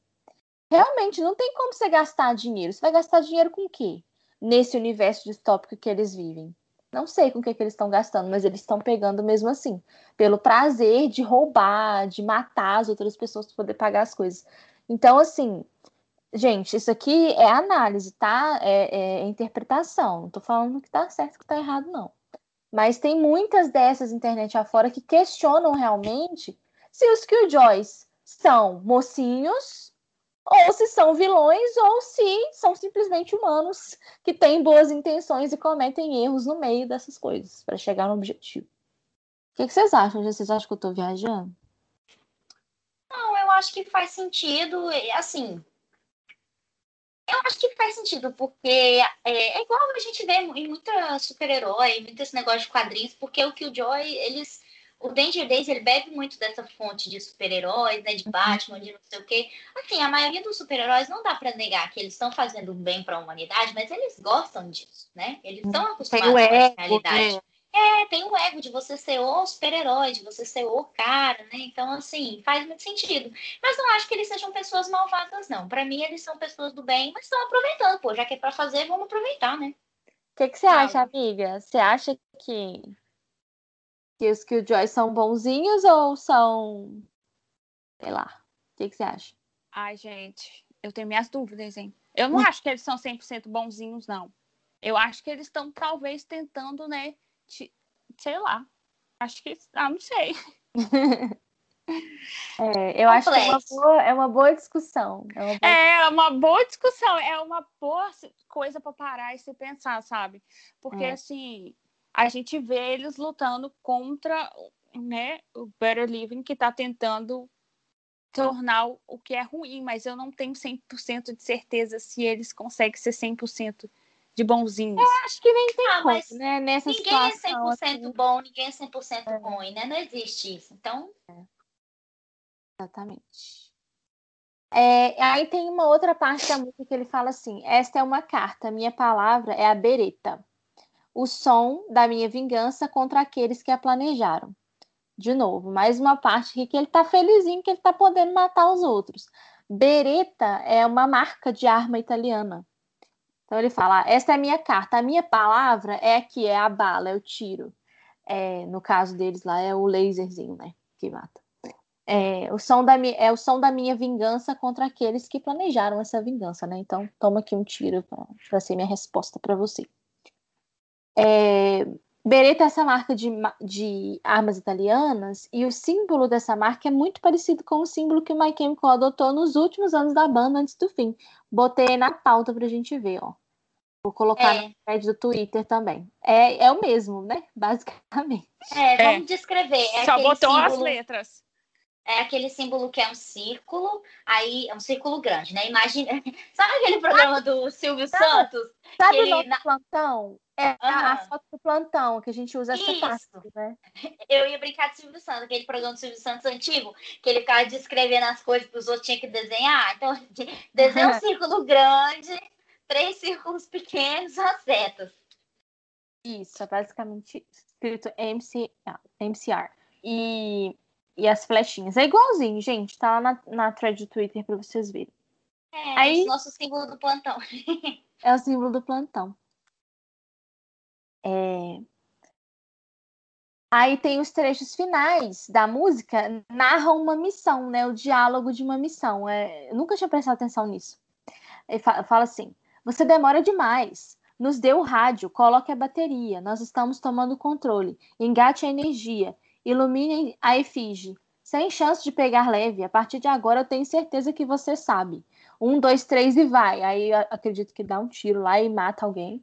Realmente, não tem como você gastar dinheiro. Você vai gastar dinheiro com o quê? Nesse universo distópico que eles vivem. Não sei com o que, que eles estão gastando, mas eles estão pegando mesmo assim. Pelo prazer de roubar, de matar as outras pessoas para poder pagar as coisas. Então, assim, gente, isso aqui é análise, tá? É, é interpretação. Não tô falando que tá certo que tá errado, não. Mas tem muitas dessas internet afora que questionam realmente se os Killjoys são mocinhos ou se são vilões, ou se são simplesmente humanos que têm boas intenções e cometem erros no meio dessas coisas para chegar no objetivo. O que, que, vocês acham? Vocês acham que eu estou viajando? Não, eu acho que faz sentido. Assim, eu acho que faz sentido, porque é, é igual a gente vê em muita super-herói, muito esse negócio de quadrinhos, porque o Killjoy, eles o Danger Days ele bebe muito dessa fonte de super-heróis, né, de uhum. Batman, de não sei o quê. Assim, a maioria dos super-heróis não dá para negar que eles estão fazendo bem para a humanidade, mas eles gostam disso, né? Eles estão uhum. acostumados com realidade. Né? É, tem o ego de você ser o super-herói, de você ser o cara, né? Então, assim, faz muito sentido. Mas não acho que eles sejam pessoas malvadas, não. Para mim, eles são pessoas do bem, mas estão aproveitando, pô. Já que é para fazer, vamos aproveitar, né? O que, que você acha, amiga? Você acha que que os Killjoys são bonzinhos ou são. Sei lá. O que, que você acha? Ai, gente, eu tenho minhas dúvidas, hein? Eu não acho que eles são 100% bonzinhos, não. Eu acho que eles estão talvez tentando, né? Sei lá. Acho que. Ah, não sei. *laughs* É, eu acho que é uma, boa, é uma boa discussão. É uma boa... é uma boa discussão, é uma boa coisa para parar e se pensar, sabe? Porque é. assim, a gente vê eles lutando contra né, o Better Living, que está tentando tornar o que é ruim, mas eu não tenho 100% de certeza se eles conseguem ser 100% de bonzinhos. Eu acho que nem tem ah, como, né? Nessa ninguém é situação, é 100% assim... bom, ninguém é 100% é. ruim, né? Não existe isso. Então... É. Exatamente. É, aí tem uma outra parte da música que ele fala assim: Esta é uma carta, minha palavra é a bereta o som da minha vingança contra aqueles que a planejaram. De novo, mais uma parte aqui que ele tá felizinho que ele tá podendo matar os outros. Beretta é uma marca de arma italiana. Então ele fala: essa é a minha carta, a minha palavra é aqui, é a bala, é o tiro. É, no caso deles lá é o laserzinho, né? Que mata. É o, som da, é o som da minha vingança contra aqueles que planejaram essa vingança, né? Então, toma aqui um tiro para ser minha resposta para você. É, Beretta é essa marca de, de, armas italianas e o símbolo dessa marca é muito parecido com o símbolo que o My Chemical adotou nos últimos anos da banda antes do fim. Botei na pauta pra gente ver, ó. Vou colocar é. no thread do Twitter também. É, é o mesmo, né? *laughs* Basicamente. É, vamos é. descrever. É Só botou símbolo... as letras é aquele símbolo que é um círculo, aí é um círculo grande, né? Imagina. *laughs* Sabe aquele programa do Silvio Santos? Sabe o na... plantão? É uhum. a foto do plantão, que a gente usa essa parte, né? Eu ia brincar de Silvio Santos, aquele programa do Silvio Santos antigo, que ele ficava descrevendo as coisas que os outros tinham que desenhar. Então, *laughs* desenha um círculo grande, três círculos pequenos, as setas. Isso, é basicamente escrito MC, MCR. E, e as flechinhas. É igualzinho, gente. Tá lá na, na thread do Twitter pra vocês verem. É, Aí, nosso símbolo do plantão. *laughs* é o símbolo do plantão. É... Aí tem os trechos finais da música, narram uma missão, né? O diálogo de uma missão. É, eu nunca tinha prestado atenção nisso. Ele fala, assim: você demora demais. Nos dê o rádio, coloque a bateria. Nós estamos tomando controle. Engate a energia. Ilumine a efígie. Sem chance de pegar leve. A partir de agora eu tenho certeza que você sabe. Um, dois, três e vai. Aí acredito que dá um tiro lá e mata alguém.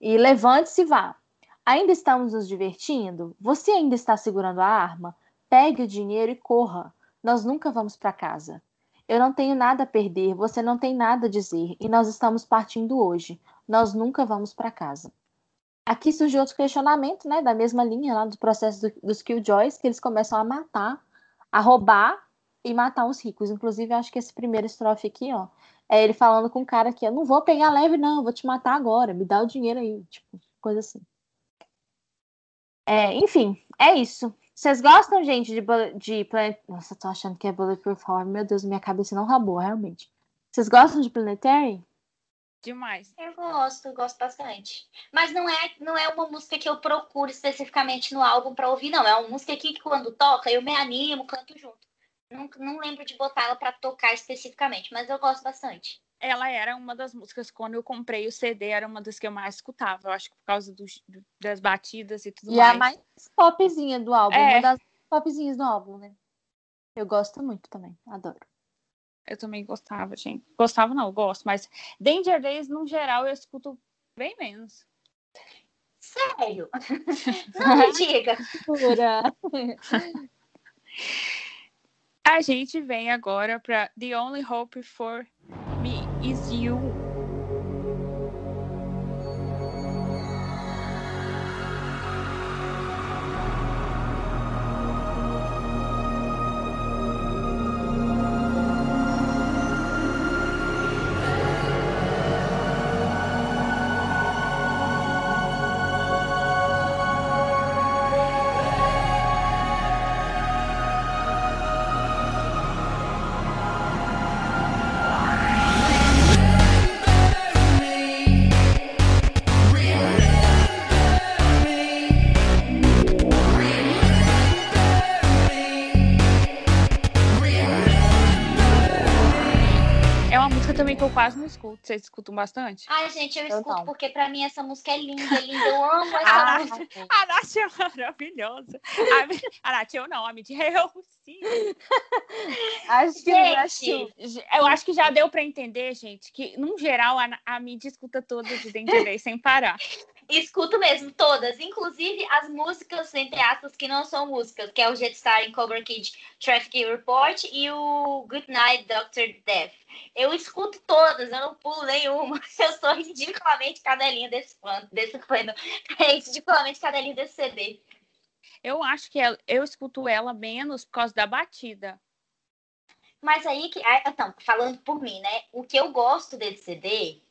E levante-se e vá. Ainda estamos nos divertindo? Você ainda está segurando a arma? Pegue o dinheiro e corra. Nós nunca vamos para casa. Eu não tenho nada a perder, você não tem nada a dizer, e nós estamos partindo hoje. Nós nunca vamos para casa. Aqui surgiu outro questionamento, né, da mesma linha lá do processo do, dos Killjoys, que eles começam a matar, a roubar e matar os ricos. Inclusive, acho que esse primeiro estrofe aqui, ó, é ele falando com o cara que eu não vou pegar leve, não, vou te matar agora, me dá o dinheiro aí, tipo, coisa assim. É, enfim, é isso. Vocês gostam, gente, de, de Planet... Nossa, tô achando que é Bulletproof Horror. Meu Deus, minha cabeça não rabou, realmente. Vocês gostam de Planetary? Demais. Eu gosto, gosto bastante. Mas não é, não é uma música que eu procuro especificamente no álbum para ouvir, não. É uma música que quando toca eu me animo, canto junto. Não, não lembro de botar ela para tocar especificamente, mas eu gosto bastante ela era uma das músicas, quando eu comprei o CD, era uma das que eu mais escutava. Eu acho que por causa do, das batidas e tudo e mais. E a mais popzinha do álbum, é. uma das popzinhas do álbum, né? Eu gosto muito também, adoro. Eu também gostava, gente. Gostava não, eu gosto, mas Danger Days, no geral, eu escuto bem menos. Sério? *laughs* Não me diga. Pura. *laughs* A gente vem agora para The Only Hope for Me Is You. Quase não escuto. Vocês escutam bastante? Ai, gente, eu, eu escuto não. porque pra mim essa música é linda, é linda. Eu amo *laughs* essa ah, música. A Nath é maravilhosa. A, a Nath, eu não, a Mid, *laughs* eu sim. acho que gente, eu acho que já deu pra entender, gente, que, no geral, a, a Mid escuta todas de dentro sem parar. Escuto mesmo, todas. Inclusive as músicas, entre aspas, que não são músicas, que é o Jetstar em Cobra Kid Traffic Report e o Good Night Dr. Death. Eu escuto todas, eu não pulo nenhuma. *laughs* Eu sou ridiculamente cadelinha desse fã, desse fã, *laughs* é ridiculamente cadelinha desse CD. Eu acho que ela, eu escuto ela menos por causa da batida. Mas aí que. Ah, então, falando por mim, né? O que eu gosto desse CD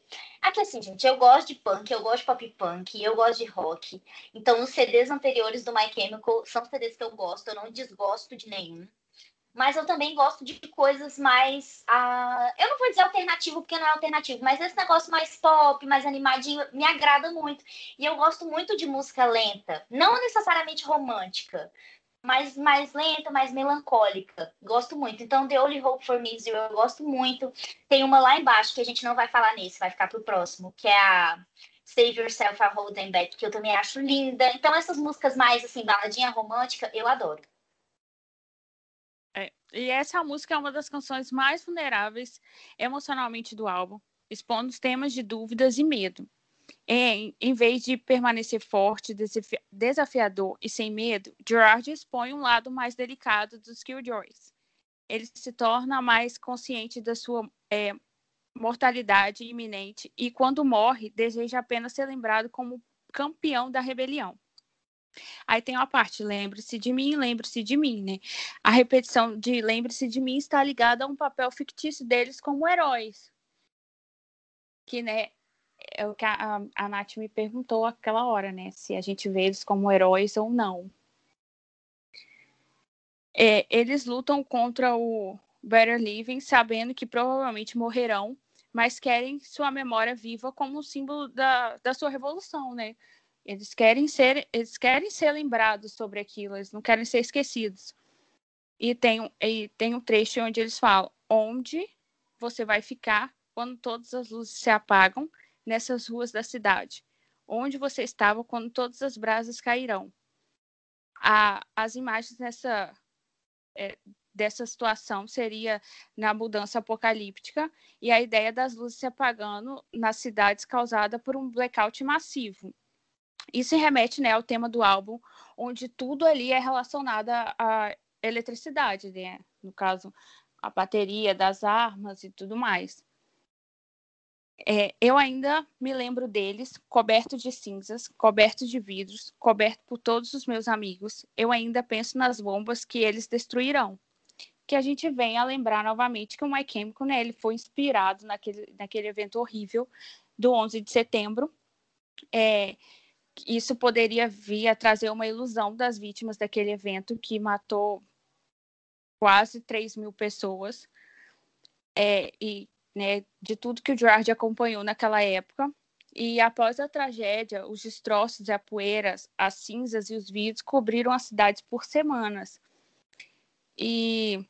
Aqui, assim, gente, eu gosto de punk, eu gosto de pop punk, eu gosto de rock. Então, os CDs anteriores do My Chemical são CDs que eu gosto, eu não desgosto de nenhum. Mas eu também gosto de coisas mais. Uh, eu não vou dizer alternativo, porque não é alternativo, mas esse negócio mais pop, mais animadinho, me agrada muito. E eu gosto muito de música lenta, não necessariamente romântica, mais, mais lenta, mais melancólica. Gosto muito. Então, The Only Hope for Me You, eu gosto muito. Tem uma lá embaixo que a gente não vai falar nesse, vai ficar pro próximo, que é a Save Yourself a Holding Back, que eu também acho linda. Então, essas músicas mais, assim, baladinha romântica, eu adoro. É, e essa música é uma das canções mais vulneráveis emocionalmente do álbum, expondo os temas de dúvidas e medo. Em, em vez de permanecer forte, desafiador e sem medo, Gerard expõe um lado mais delicado dos Killjoys. Ele se torna mais consciente da sua é, mortalidade iminente e, quando morre, deseja apenas ser lembrado como campeão da rebelião. Aí tem uma parte, lembre-se de mim, lembre-se de mim, né? A repetição de lembre-se de mim está ligada a um papel fictício deles como heróis. Que, né, é o que a, a Nath me perguntou aquela hora, né? Se a gente vê eles como heróis ou não. É, eles lutam contra o Better Living, sabendo que provavelmente morrerão, mas querem sua memória viva como símbolo da, da sua revolução, né? Eles querem ser, eles querem ser lembrados sobre aquilo, eles não querem ser esquecidos. E tem, e tem um trecho onde eles falam: onde você vai ficar quando todas as luzes se apagam nessas ruas da cidade? Onde você estava quando todas as brasas cairão? A, as imagens nessa, é, dessa situação seria na mudança apocalíptica e a ideia das luzes se apagando nas cidades causada por um blackout massivo. Isso remete né, ao tema do álbum, onde tudo ali é relacionado à eletricidade, né? no caso, a bateria das armas e tudo mais. É, eu ainda me lembro deles, coberto de cinzas, coberto de vidros, coberto por todos os meus amigos. Eu ainda penso nas bombas que eles destruirão. Que a gente venha a lembrar novamente que o My Chemical, né, ele foi inspirado naquele, naquele evento horrível do 11 de setembro. É, isso poderia vir a trazer uma ilusão das vítimas daquele evento que matou quase 3 mil pessoas. É, e né, de tudo que o Gerard acompanhou naquela época. E após a tragédia, os destroços, a poeira, as cinzas e os vidros cobriram as cidades por semanas. E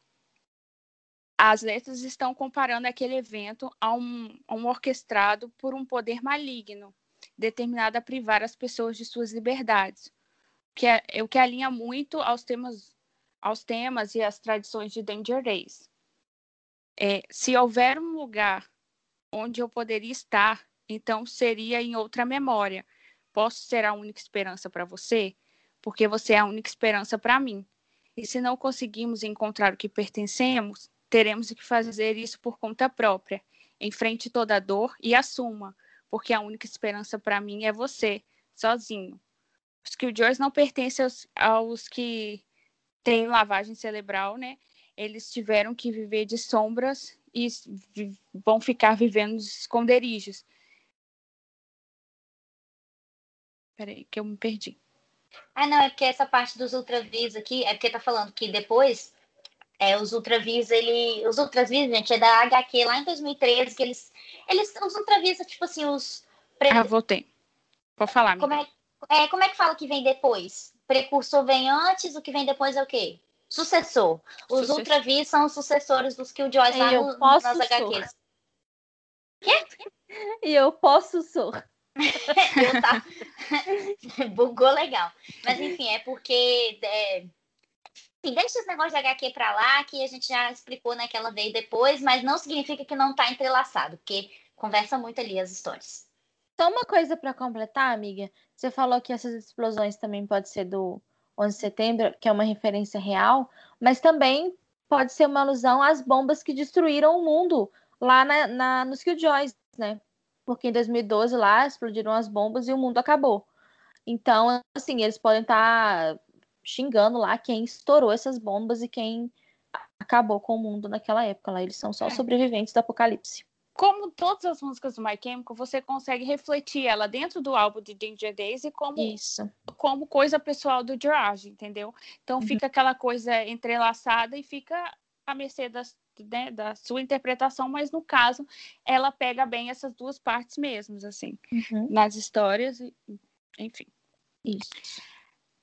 as letras estão comparando aquele evento a um, a um orquestrado por um poder maligno, determinado a privar as pessoas de suas liberdades, que é, o que alinha muito aos temas, aos temas e às tradições de Danger Days. É, se houver um lugar onde eu poderia estar, então seria em outra memória. Posso ser a única esperança para você? Porque você é a única esperança para mim. E se não conseguimos encontrar o que pertencemos, teremos que fazer isso por conta própria. Enfrente toda a dor e assuma, porque a única esperança para mim é você, sozinho. Os Killjoys não pertencem aos, aos que têm lavagem cerebral, né? Eles tiveram que viver de sombras e vão ficar vivendo nos esconderijos. Peraí, que eu me perdi. Ah, não, é porque essa parte dos ultravis aqui, é porque tá falando que depois é, os ultravis, ele. Os ultravis, gente, é da HQ lá em 2013, que eles. Eles. Os ultravis, tipo assim, os. Pre... Ah, voltei. Vou falar, como é, é, como é que fala que vem depois? Precursor vem antes, o que vem depois é o quê? Sucessor. Os Sucessor. Ultravis são os sucessores dos Killjoys lá no, nas HQs. Quê? E eu posso *laughs* eu tá... *laughs* Bugou legal. Mas enfim, é porque. É... Enfim, deixa esse negócio de HQ pra lá, que a gente já explicou naquela vez depois, mas não significa que não tá entrelaçado, porque conversa muito ali as histórias. Só uma coisa para completar, amiga. Você falou que essas explosões também pode ser do 11 de setembro, que é uma referência real, mas também pode ser uma alusão às bombas que destruíram o mundo lá na, na, nos Killjoys, né? Porque em 2012 lá explodiram as bombas e o mundo acabou. Então, assim, eles podem estar tá xingando lá quem estourou essas bombas e quem acabou com o mundo naquela época lá. Eles são só é. sobreviventes do apocalipse como todas as músicas do My Chemical, você consegue refletir ela dentro do álbum de Danger Days e como, Isso. como coisa pessoal do George, entendeu? Então uhum. fica aquela coisa entrelaçada e fica à mercê das, né, da sua interpretação, mas no caso ela pega bem essas duas partes mesmo, assim, uhum. nas histórias, e, enfim. Isso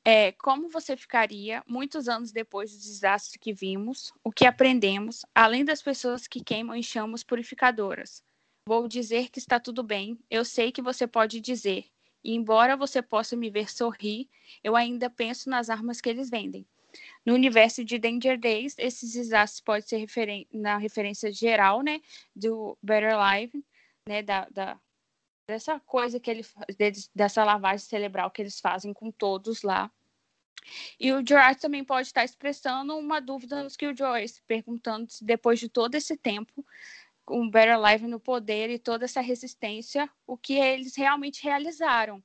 é como você ficaria muitos anos depois do desastre que vimos, o que aprendemos, além das pessoas que queimam em chamas purificadoras. Vou dizer que está tudo bem, eu sei que você pode dizer, e embora você possa me ver sorrir, eu ainda penso nas armas que eles vendem. No universo de Danger Days, esses desastres podem ser referen na referência geral, né, do Better Life, né, da, da dessa coisa que ele dessa lavagem cerebral que eles fazem com todos lá. E o Gerard também pode estar expressando uma dúvida nos Killjoys, perguntando se depois de todo esse tempo, com Better Life no poder e toda essa resistência, o que eles realmente realizaram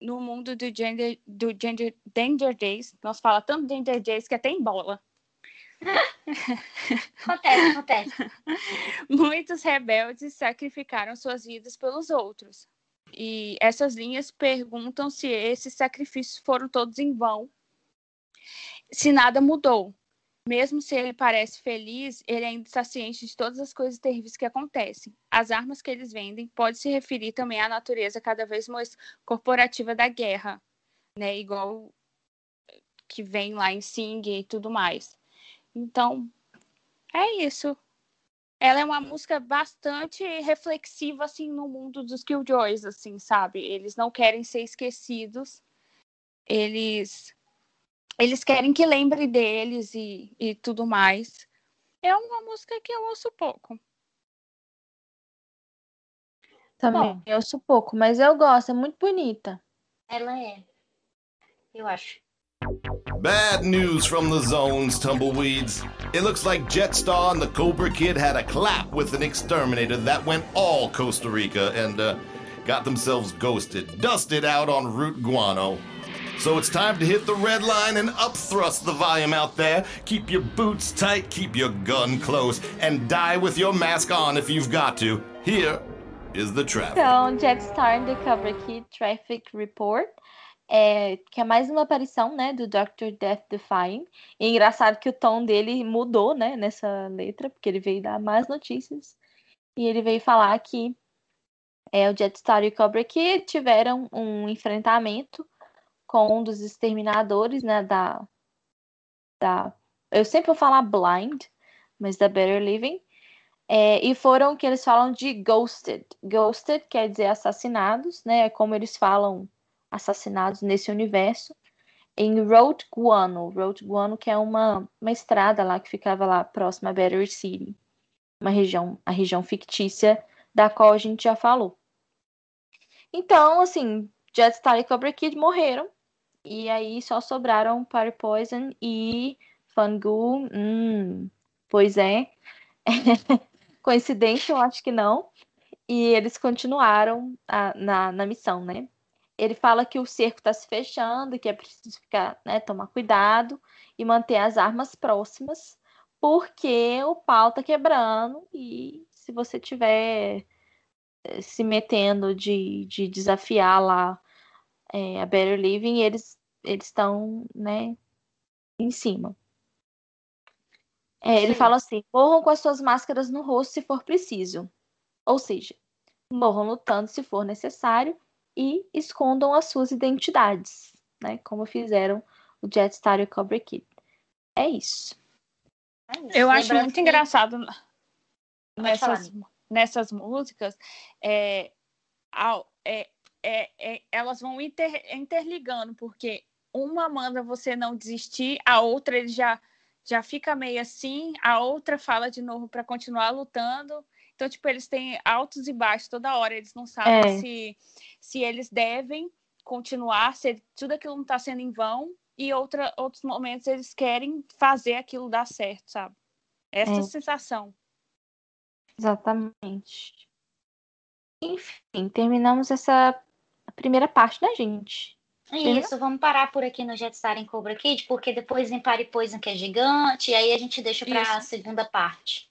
no mundo do, gender, do gender, Danger Days. Nós fala tanto Danger Days que até em bola. Acontece, acontece. *laughs* Muitos rebeldes sacrificaram suas vidas pelos outros. E essas linhas perguntam se esses sacrifícios foram todos em vão, se nada mudou. Mesmo se ele parece feliz, ele ainda está ciente de todas as coisas terríveis que acontecem. As armas que eles vendem pode se referir também à natureza cada vez mais corporativa da guerra, né? Igual que vem lá em Sing e tudo mais. Então, é isso. Ela é uma música bastante reflexiva assim no mundo dos Killjoys, assim, sabe? Eles não querem ser esquecidos. Eles eles querem que lembre deles e, e tudo mais. É uma música que eu ouço pouco. Também Bom, eu ouço pouco, mas eu gosto, é muito bonita. Ela é. Eu acho. Bad news from the zones, tumbleweeds. It looks like Jetstar and the Cobra Kid had a clap with an exterminator that went all Costa Rica and uh, got themselves ghosted, dusted out on Route Guano. So it's time to hit the red line and upthrust the volume out there. Keep your boots tight, keep your gun close, and die with your mask on if you've got to. Here is the traffic. Então, Jetstar and the Cobra Kid Traffic Report. É, que é mais uma aparição, né, do Dr. Death Defying. E é engraçado que o tom dele mudou, né, nessa letra, porque ele veio dar mais notícias. E ele veio falar que é, o Jetstar e o Cobra Kid tiveram um enfrentamento com um dos exterminadores, né, da, da eu sempre vou falar Blind, mas da Better Living, é, e foram que eles falam de ghosted. Ghosted quer dizer assassinados, né, é como eles falam assassinados nesse universo, em Road Guano, Road Guano que é uma, uma estrada lá que ficava lá próxima a Better City, uma região, a região fictícia da qual a gente já falou. Então, assim, Jetstar e Cobra Kid morreram, e aí só sobraram Party Poison e Fangu. Hum, pois é. *laughs* Coincidência, eu acho que não. E eles continuaram a, na, na missão, né? Ele fala que o cerco está se fechando, que é preciso ficar, né, tomar cuidado e manter as armas próximas, porque o pau tá quebrando e se você tiver eh, se metendo de, de desafiar lá é, a Better Living, eles eles estão, né, em cima. É, ele fala assim: morram com as suas máscaras no rosto se for preciso. Ou seja, morram lutando se for necessário e escondam as suas identidades, né? Como fizeram o Jetstar e o Cobra Kid. É isso. É Eu acho muito que... engraçado nessas, nessas músicas. É, é, é, é, elas vão inter, interligando, porque uma manda você não desistir, a outra ele já já fica meio assim, a outra fala de novo para continuar lutando. Então, tipo, eles têm altos e baixos toda hora, eles não sabem é. se, se eles devem continuar, se tudo aquilo não está sendo em vão, e outra, outros momentos eles querem fazer aquilo dar certo, sabe? Essa é. sensação. Exatamente. Enfim, terminamos essa primeira parte, né, gente? Isso, vamos parar por aqui no Jetstar em Cobra Kid, porque depois em Party Poison, que é gigante, e aí a gente deixa para a segunda parte.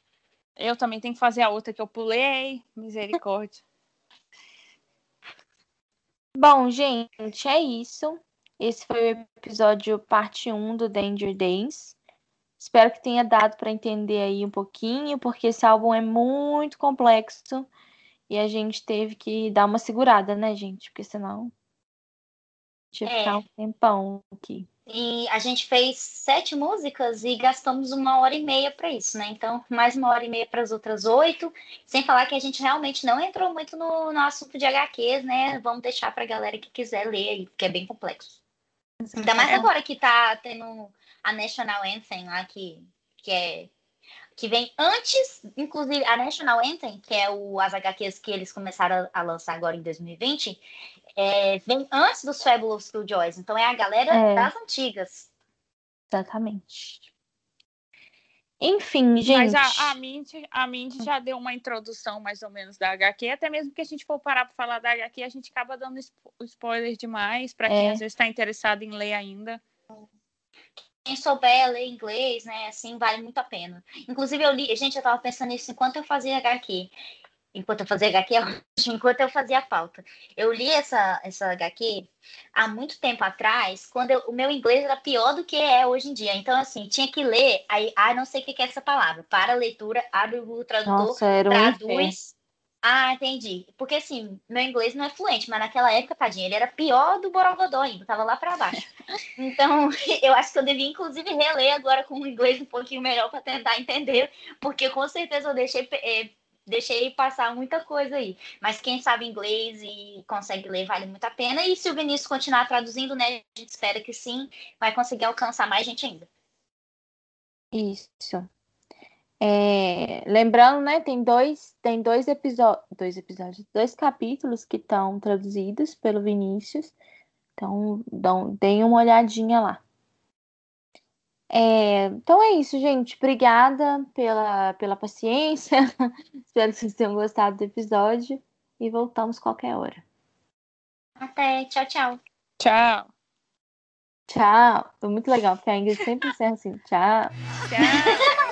Eu também tenho que fazer a outra que eu pulei. Misericórdia. *laughs* Bom, gente, é isso. Esse foi o episódio parte 1 do Danger Days. Espero que tenha dado para entender aí um pouquinho, porque esse álbum é muito complexo e a gente teve que dar uma segurada, né, gente? Porque senão tinha que é. ficar um tempão aqui. E a gente fez sete músicas e gastamos uma hora e meia para isso, né? Então, mais uma hora e meia para as outras oito. Sem falar que a gente realmente não entrou muito no, no assunto de HQs, né? Vamos deixar para a galera que quiser ler, que é bem complexo. Ainda mais agora que tá tendo a National Anthem lá, que, que é que vem antes, inclusive, a National Anthem, que é o, as HQs que eles começaram a, a lançar agora em 2020, é, vem antes dos Fabulous Killjoys. Então é a galera é. das antigas. Exatamente. Enfim, gente. Mas a, a, Mindy, a Mindy já deu uma introdução mais ou menos da HQ, até mesmo que a gente for parar para falar da HQ, a gente acaba dando spoiler demais para quem é. às vezes está interessado em ler ainda. Quem souber ler inglês, né, assim, vale muito a pena. Inclusive, eu li, gente, eu estava pensando nisso enquanto eu fazia HQ. Enquanto eu fazia HQ, *laughs* enquanto eu fazia a pauta. Eu li essa, essa HQ há muito tempo atrás, quando eu, o meu inglês era pior do que é hoje em dia. Então, assim, tinha que ler, aí, ah, não sei o que é essa palavra. Para a leitura, abre o tradutor, Nossa, um traduz. Ah, entendi. Porque, assim, meu inglês não é fluente, mas naquela época, tadinho, ele era pior do Borogodó ainda, tava lá para baixo. *laughs* Então, *laughs* eu acho que eu devia, inclusive, reler agora com o inglês um pouquinho melhor para tentar entender, porque com certeza eu deixei eh, deixei passar muita coisa aí. Mas quem sabe inglês e consegue ler vale muito a pena. E se o Vinícius continuar traduzindo, né? A gente espera que sim, vai conseguir alcançar mais gente ainda. Isso. É, lembrando, né, tem dois, tem dois episódios, dois episódios, dois capítulos que estão traduzidos pelo Vinícius. Então, dão, deem uma olhadinha lá. É, então é isso, gente. Obrigada pela, pela paciência. *laughs* Espero que vocês tenham gostado do episódio. E voltamos qualquer hora. Até. Tchau, tchau. Tchau. Tchau. Foi muito legal, porque a Ingrid sempre encerra assim. Tchau. Tchau.